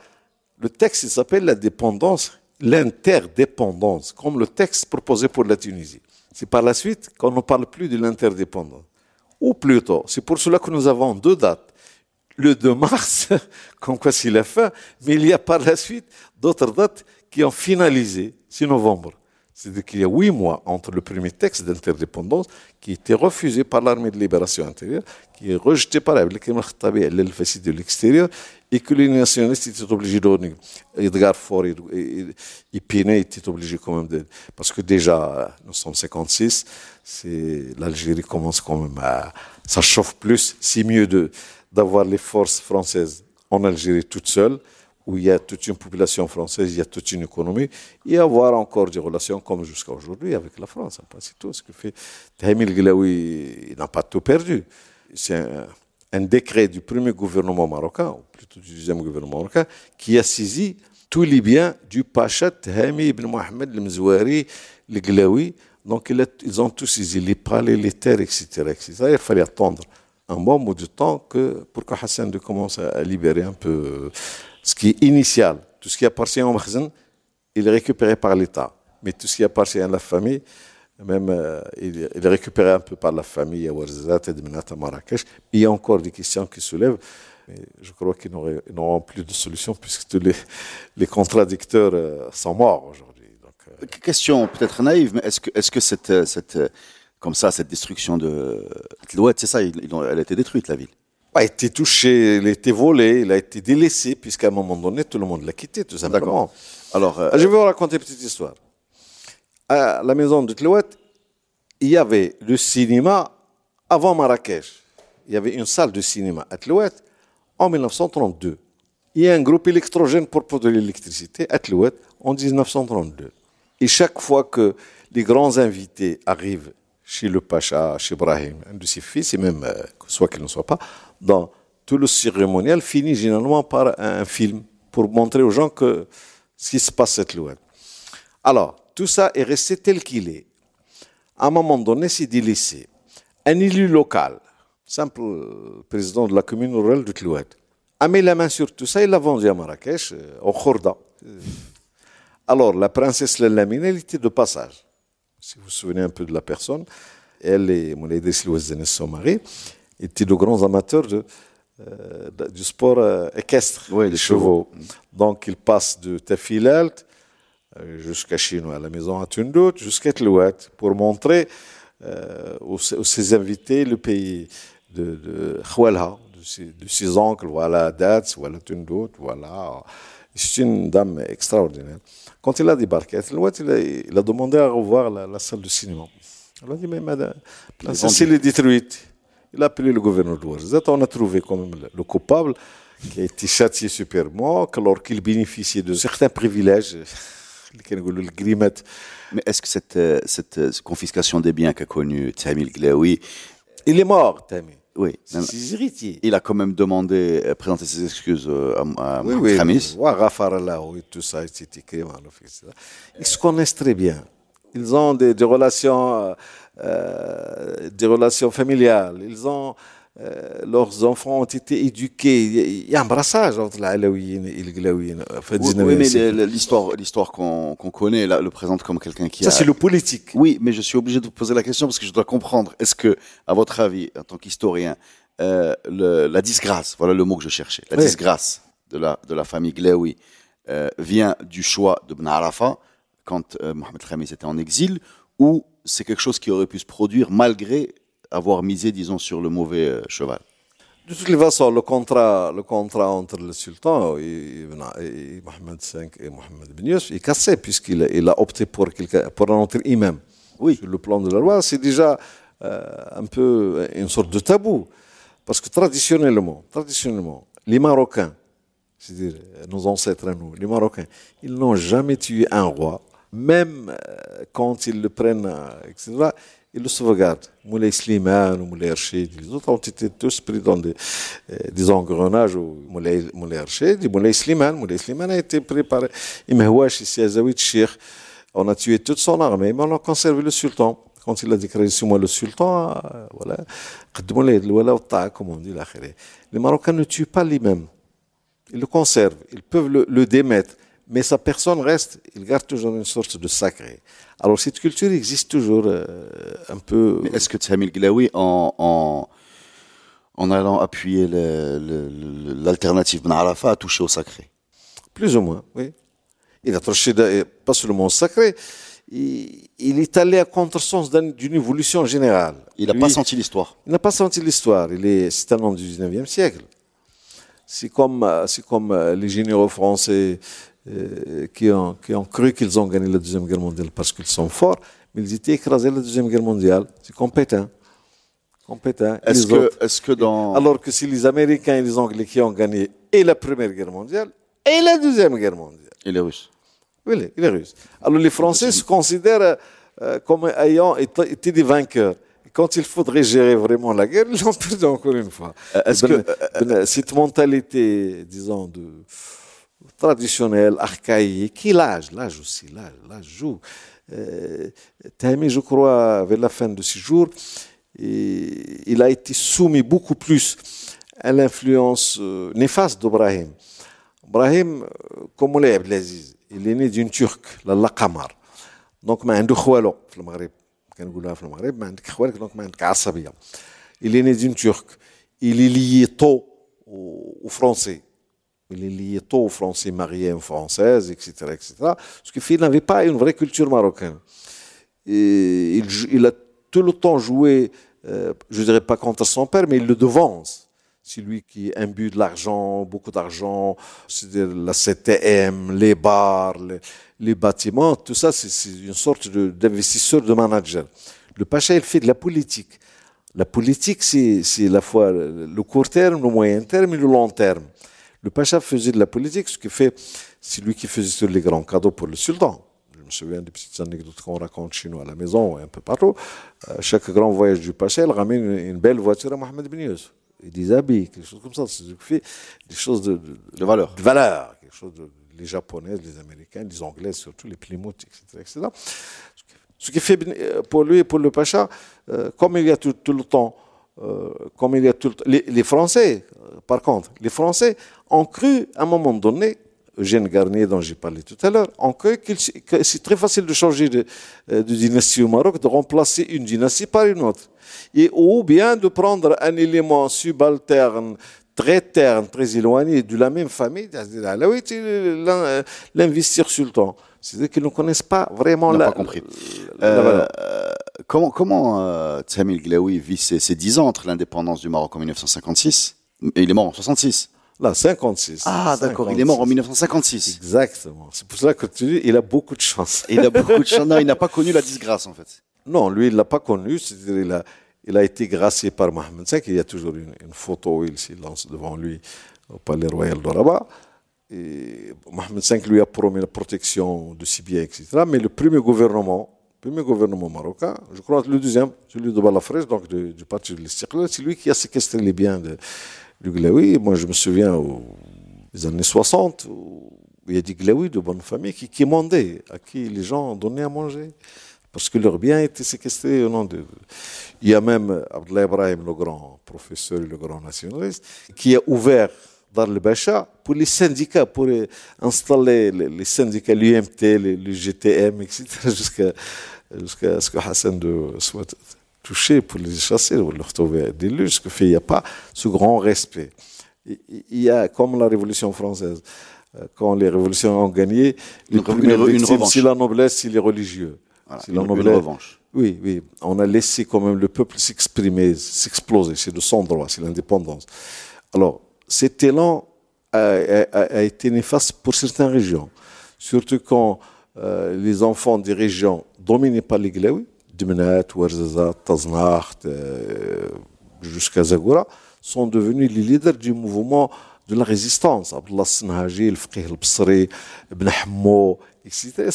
le texte s'appelle la dépendance, l'interdépendance, comme le texte proposé pour la Tunisie. C'est par la suite qu'on ne parle plus de l'interdépendance. Ou plutôt, c'est pour cela que nous avons deux dates. Le 2 mars, comme quoi c'est la fin, mais il y a par la suite d'autres dates qui ont finalisé, c'est novembre. C'est-à-dire qu'il y a huit mois entre le premier texte d'interdépendance qui été refusé par l'armée de libération intérieure, qui est rejeté par la de l'extérieur, et que les nationalistes étaient obligés de Edgar Faure et, et, étaient obligés quand même de... Parce que déjà, nous sommes 56, l'Algérie commence quand même à... Ça chauffe plus, c'est mieux d'avoir les forces françaises en Algérie toutes seules, où il y a toute une population française, il y a toute une économie, et avoir encore des relations comme jusqu'à aujourd'hui avec la France. C'est tout ce que fait Tahimil Glaoui. Il n'a pas tout perdu. C'est un, décret du premier gouvernement marocain, ou plutôt du deuxième gouvernement marocain, qui a saisi tous les biens du Pacha Tahimi ibn Mohamed le Mzouari, le Glaoui. Donc ils ont tous saisi les palais, les terres, etc., etc. Il fallait attendre un bon bout de temps que, pour que Hassan commence à libérer un peu ce qui est initial, tout ce qui appartient au magasin, il est récupéré par l'État. Mais tout ce qui appartient à la famille, même euh, il, est récupéré un peu par la famille à Ouarzazat et à Marrakech. Il y a encore des questions qui se soulèvent. Mais je crois qu'ils n'auront plus de solution puisque tous les, contradicteurs euh, sont morts aujourd'hui. Euh, question peut-être naïve, mais est-ce que, cette, comme ça, cette destruction de l'Ouest, c'est ça, elle a été détruite, la ville a été touché, il a été volé, il a été délaissé, puisqu'à un moment donné, tout le monde l'a quitté, tout simplement. Alors, euh, je vais vous raconter une petite histoire. À la maison de Tlouet, il y avait le cinéma avant Marrakech. Il y avait une salle de cinéma à Tlouet en 1932. Il y a un groupe électrogène pour produire l'électricité à Tlouet en 1932. Et chaque fois que les grands invités arrivent chez le Pacha, chez Ibrahim, un de ses fils, et même, euh, soit qu'il ne soit pas, dans tout le cérémonial finit généralement par un film pour montrer aux gens que ce qui se passe cette loi. Alors, tout ça est resté tel qu'il est. À un moment donné, c'est délaissé. Un élu local, simple président de la commune rurale de Tlouet, a mis la main sur tout ça, il l'a vendu à Marrakech, euh, au Khorda. Alors, la princesse Lalamine, elle était de passage si vous vous souvenez un peu de la personne, elle et Moulaïdé Silouazene, son mari, étaient de grands amateurs de, euh, du sport euh, équestre, Oui, les chevaux. Donc, ils passent de Tafilalt euh, jusqu'à Chino, à la maison à Tundut, jusqu'à Tlouat, pour montrer euh, aux, aux ses invités le pays de, de Khwalha, de ses, de ses oncles, voilà Dats, voilà Tundut, voilà. C'est une dame extraordinaire. Quand il a débarqué à Tlouat, il a, il a demandé à revoir la, la salle de cinéma. Elle a dit, mais madame, la salle est détruite. Il a appelé le gouverneur de. On a trouvé quand même le, le coupable qui a été châtié superbement, alors qu'il bénéficiait de certains privilèges. Mais est-ce que cette, euh, cette euh, confiscation des biens qu'a connu Tamil Glaoui, Il est mort, Tami. oui, ses héritiers. il a quand même demandé, euh, présenter ses excuses euh, à, à Oui, oui. Khamis. Oui, tout ça, fils. Ils se connaissent très bien. Ils ont des, des relations, euh, euh, des relations familiales. Ils ont, euh, leurs enfants ont été éduqués. Il y a- un brassage entre l'Alaouiyine et les Glaouiyine. Enfin, Oui, 19e oui, mais l'histoire, l'histoire qu'on connaît là, le présente comme quelqu'un qui Ça, a. c'est le politique. Oui, mais je suis obligé de vous poser la question parce que je dois comprendre. Est-ce que, à votre avis, en tant qu'historien, euh, le- la disgrâce, voilà le mot que je cherchais, la Oui. disgrâce de la, de la famille Glaoui euh, vient du choix de Ben Arafat quand euh, Mohamed Khamis était en exil ou c'est quelque chose qui aurait pu se produire malgré avoir misé, disons, sur le mauvais euh, cheval De toutes les façons, le contrat, le contrat entre le sultan et, et Mohamed V et Mohamed Ben Youssef est cassé puisqu'il a, il a opté pour, pour un autre imam. Oui. Sur le plan de la loi, c'est déjà euh, un peu une sorte de tabou. Parce que traditionnellement, traditionnellement, les Marocains, c'est-à-dire nos ancêtres à nous, les Marocains, ils n'ont jamais tué un roi, même euh, quand ils le prennent, euh, etc., ils le sauvegardent. Moulay Slimane, Moulay Archid, les autres ont été tous pris dans des, euh, des engrenages. Moulay, Moulay Archid, Moulay Slimane, Moulay Slimane a été pris par Imhouash, ici à Zawit Sheikh. On a tué toute son armée, mais on a conservé le sultan. Quand il a déclaré sur moi le sultan, voilà, comme on dit, les Marocains ne tuent pas les mêmes. Ils le conservent, ils peuvent le démettre mais sa personne reste, il garde toujours une sorte de sacré. Alors cette culture existe toujours euh, un peu. Est-ce que Tamil Glaoui, en, en, en allant appuyer l'alternative Ben Arafat, a touché au sacré? Plus ou moins, oui. Il a touché, pas seulement au sacré, il, il est allé à contresens d'un- d'une évolution générale. Il n'a pas senti l'histoire. Il n'a pas senti l'histoire. Il est, c'est un homme du 19e siècle. C'est comme, euh, c'est comme euh, les généraux français euh, qui, ont, qui ont cru qu'ils ont gagné la Deuxième Guerre mondiale parce qu'ils sont forts, mais ils étaient écrasés la Deuxième Guerre mondiale. C'est compétent. Compétent. Est-ce que, est-ce que dans. Alors que c'est les Américains et les Anglais qui ont gagné et la Première Guerre mondiale et la Deuxième Guerre mondiale. Et les Russes Oui, les- les Russes. Alors les Français se considèrent euh, comme ayant été, des vainqueurs. Quand il faudrait gérer vraiment la guerre, ils l'ont perdu encore une fois. Euh, est-ce Ben- que- ben, cette mentalité, disons, de traditionnelle, archaïque, qui l'âge, l'âge aussi, l'âge, l'âge joue. Euh, Tahmi, je crois, vers la fin de ses jours, et il a été soumis beaucoup plus à l'influence euh, néfaste d'Ibrahim. Ibrahim, euh, comme Moulay Abdelaziz, il est né d'une turque, la Laqamar. Donc, ما عنده خوالو في المغرب كنقولها في المغرب ما عندك خوالك donc ما عندك عصبية. Il est né d'une turque. Il est lié tôt aux, aux Français. il est lié tôt aux Français, marié à une Française, etc., etc. Ce qui fait qu'il n'avait pas une vraie culture marocaine. Il, a tout le temps joué, euh, je ne dirais pas contre son père, mais il le devance. C'est lui qui imbue de l'argent, beaucoup d'argent, c'est-à-dire la CTM, les bars, les, bâtiments, tout ça, c'est une sorte d'investisseur, de, manager. Le Pacha, il fait de la politique. La politique, c'est c'est la fois le court terme, le moyen terme et le long terme. Le Pacha faisait de la politique, ce qui fait, c'est lui qui faisait tous les grands cadeaux pour le sultan. me souviens des petites anecdotes qu'on raconte chez nous à la maison et un peu partout. Euh, chaque grand voyage du passé, elle ramène une, belle voiture à Mohamed Ben Youssef. Et des habits, quelque chose comme ça. C'est des choses de, de, valeur. De valeur. Quelque chose de, les Japonais, les Américains, les Anglais, surtout les Plymouth, etc. etc. Ce qui fait euh, pour lui et pour le Pacha, euh, comme il y a tout, le temps, comme il y a tout le temps, les, les Français, par contre, les Français ont cru à un moment donné Eugène Garnier dont j'ai parlé tout à l'heure, en que, c'est très facile de changer de, euh, de, dynastie au Maroc, de remplacer une dynastie par une autre. Et, ou bien de prendre un élément subalterne, très terne, très éloigné de la même famille, euh, l'investir sur le temps. C'est-à-dire qu'ils ne connaissent pas vraiment la. pas compris. Euh, comment comment euh, Glaoui vit ses, ses 10 ans entre l'indépendance du Maroc en 1956 et il est mort en 66 Là, 56. Ah, d'accord, il est mort en 1956. Exactement. C'est pour cela que tu dis, il a beaucoup de chance. Il a beaucoup de chance. Non, il n'a pas connu la disgrâce, en fait. Non, lui, il l'a pas connu. C'est-à-dire, il a, il a été gracié par Mohamed V. Il y a toujours une, photo où il s'y lance devant lui au palais royal de Rabat. Et Mohamed V lui a promis la protection de biens, etc. Mais le premier gouvernement, premier gouvernement marocain, je crois le deuxième, celui de Balafrèche, donc du parti de l'Istiklal, c'est lui qui a séquestré les biens de, du Glaoui. Moi, je me souviens aux années 60, où il y a des Glaoui de bonne famille qui quémandaient, à qui les gens donnaient à manger. Parce que leurs biens étaient séquestrés au nom de. Il y a même Abdullah Ibrahim, le grand professeur et le grand nationaliste, qui a ouvert dans le Bacha pour les syndicats, pour installer les syndicats, l'UMT, le GTM, etc., jusqu'à jusqu'à ce que Hassan de soit touché pour les chasser ou leur trouver des luttes, ce fait il n'y a pas ce grand respect. Il y a, comme la Révolution française, euh, quand les révolutions ont gagné, une, une, c'est la noblesse, c'est les religieux. c'est la noblesse. revanche. Oui, oui. On a laissé quand même le peuple s'exprimer, s'exploser. C'est de son droit, c'est l'indépendance. Alors, cet élan a, été néfaste pour certaines régions. Surtout quand les enfants des régions dominées par les Glaouis, Dmenat, Ouarzazat, Taznacht, euh, jusqu'à Zagora, sont devenus les leaders du mouvement de la résistance. Abdullah Snahaji, le Fqih Hammo, etc.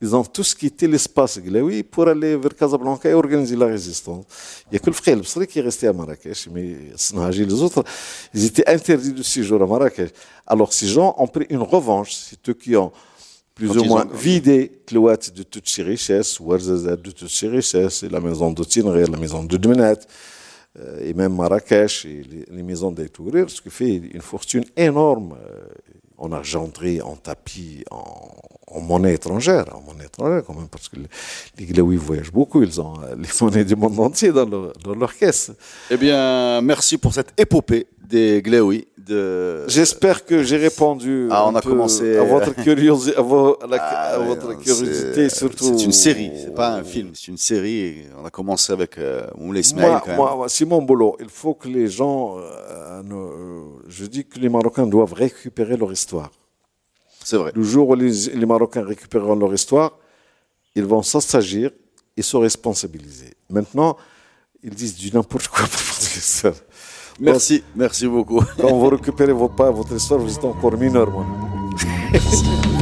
Ils ont tous quitté l'espace glaoui pour aller vers Casablanca et organiser la résistance. Il n'y a que le Fqih al-Bsri qui est resté à Marrakech, mais Snahaji, les autres, ils étaient interdits de séjour à Marrakech. Alors ces gens ont pris une revanche, c'est eux qui ont plus ou moins vidé Clouat de toutes ses richesses, Ouarzazat de toutes ses richesses, et la maison de Tinrir, la maison de Dmenet, euh, et même Marrakech, et les, maisons des Tourir, ce qui fait une fortune énorme euh, en argenterie, en tapis, en, monnaie étrangère, en monnaie étrangère quand même, parce que les Glaouis voyagent beaucoup, ils ont euh, les monnaies du monde entier dans leur, dans leur caisse. Eh bien, merci pour cette épopée des J'espère que j'ai répondu ah, on a commencé... à votre curiosité, à, ah, votre curiosité surtout. C'est une série, c'est pas un film, c'est une série. On a commencé avec euh, Moulay. Moi, moi, Simon Bolo, il faut que les gens, euh, euh, je dis que les Marocains doivent récupérer leur histoire. C'est vrai. Le jour où les, les Marocains récupéreront leur histoire, ils vont s'assagir et se responsabiliser. Maintenant, ils disent du n'importe quoi pour ça. Merci, merci beaucoup. Quand vous récupérez vos pas, votre histoire, vous êtes encore mineur, moi.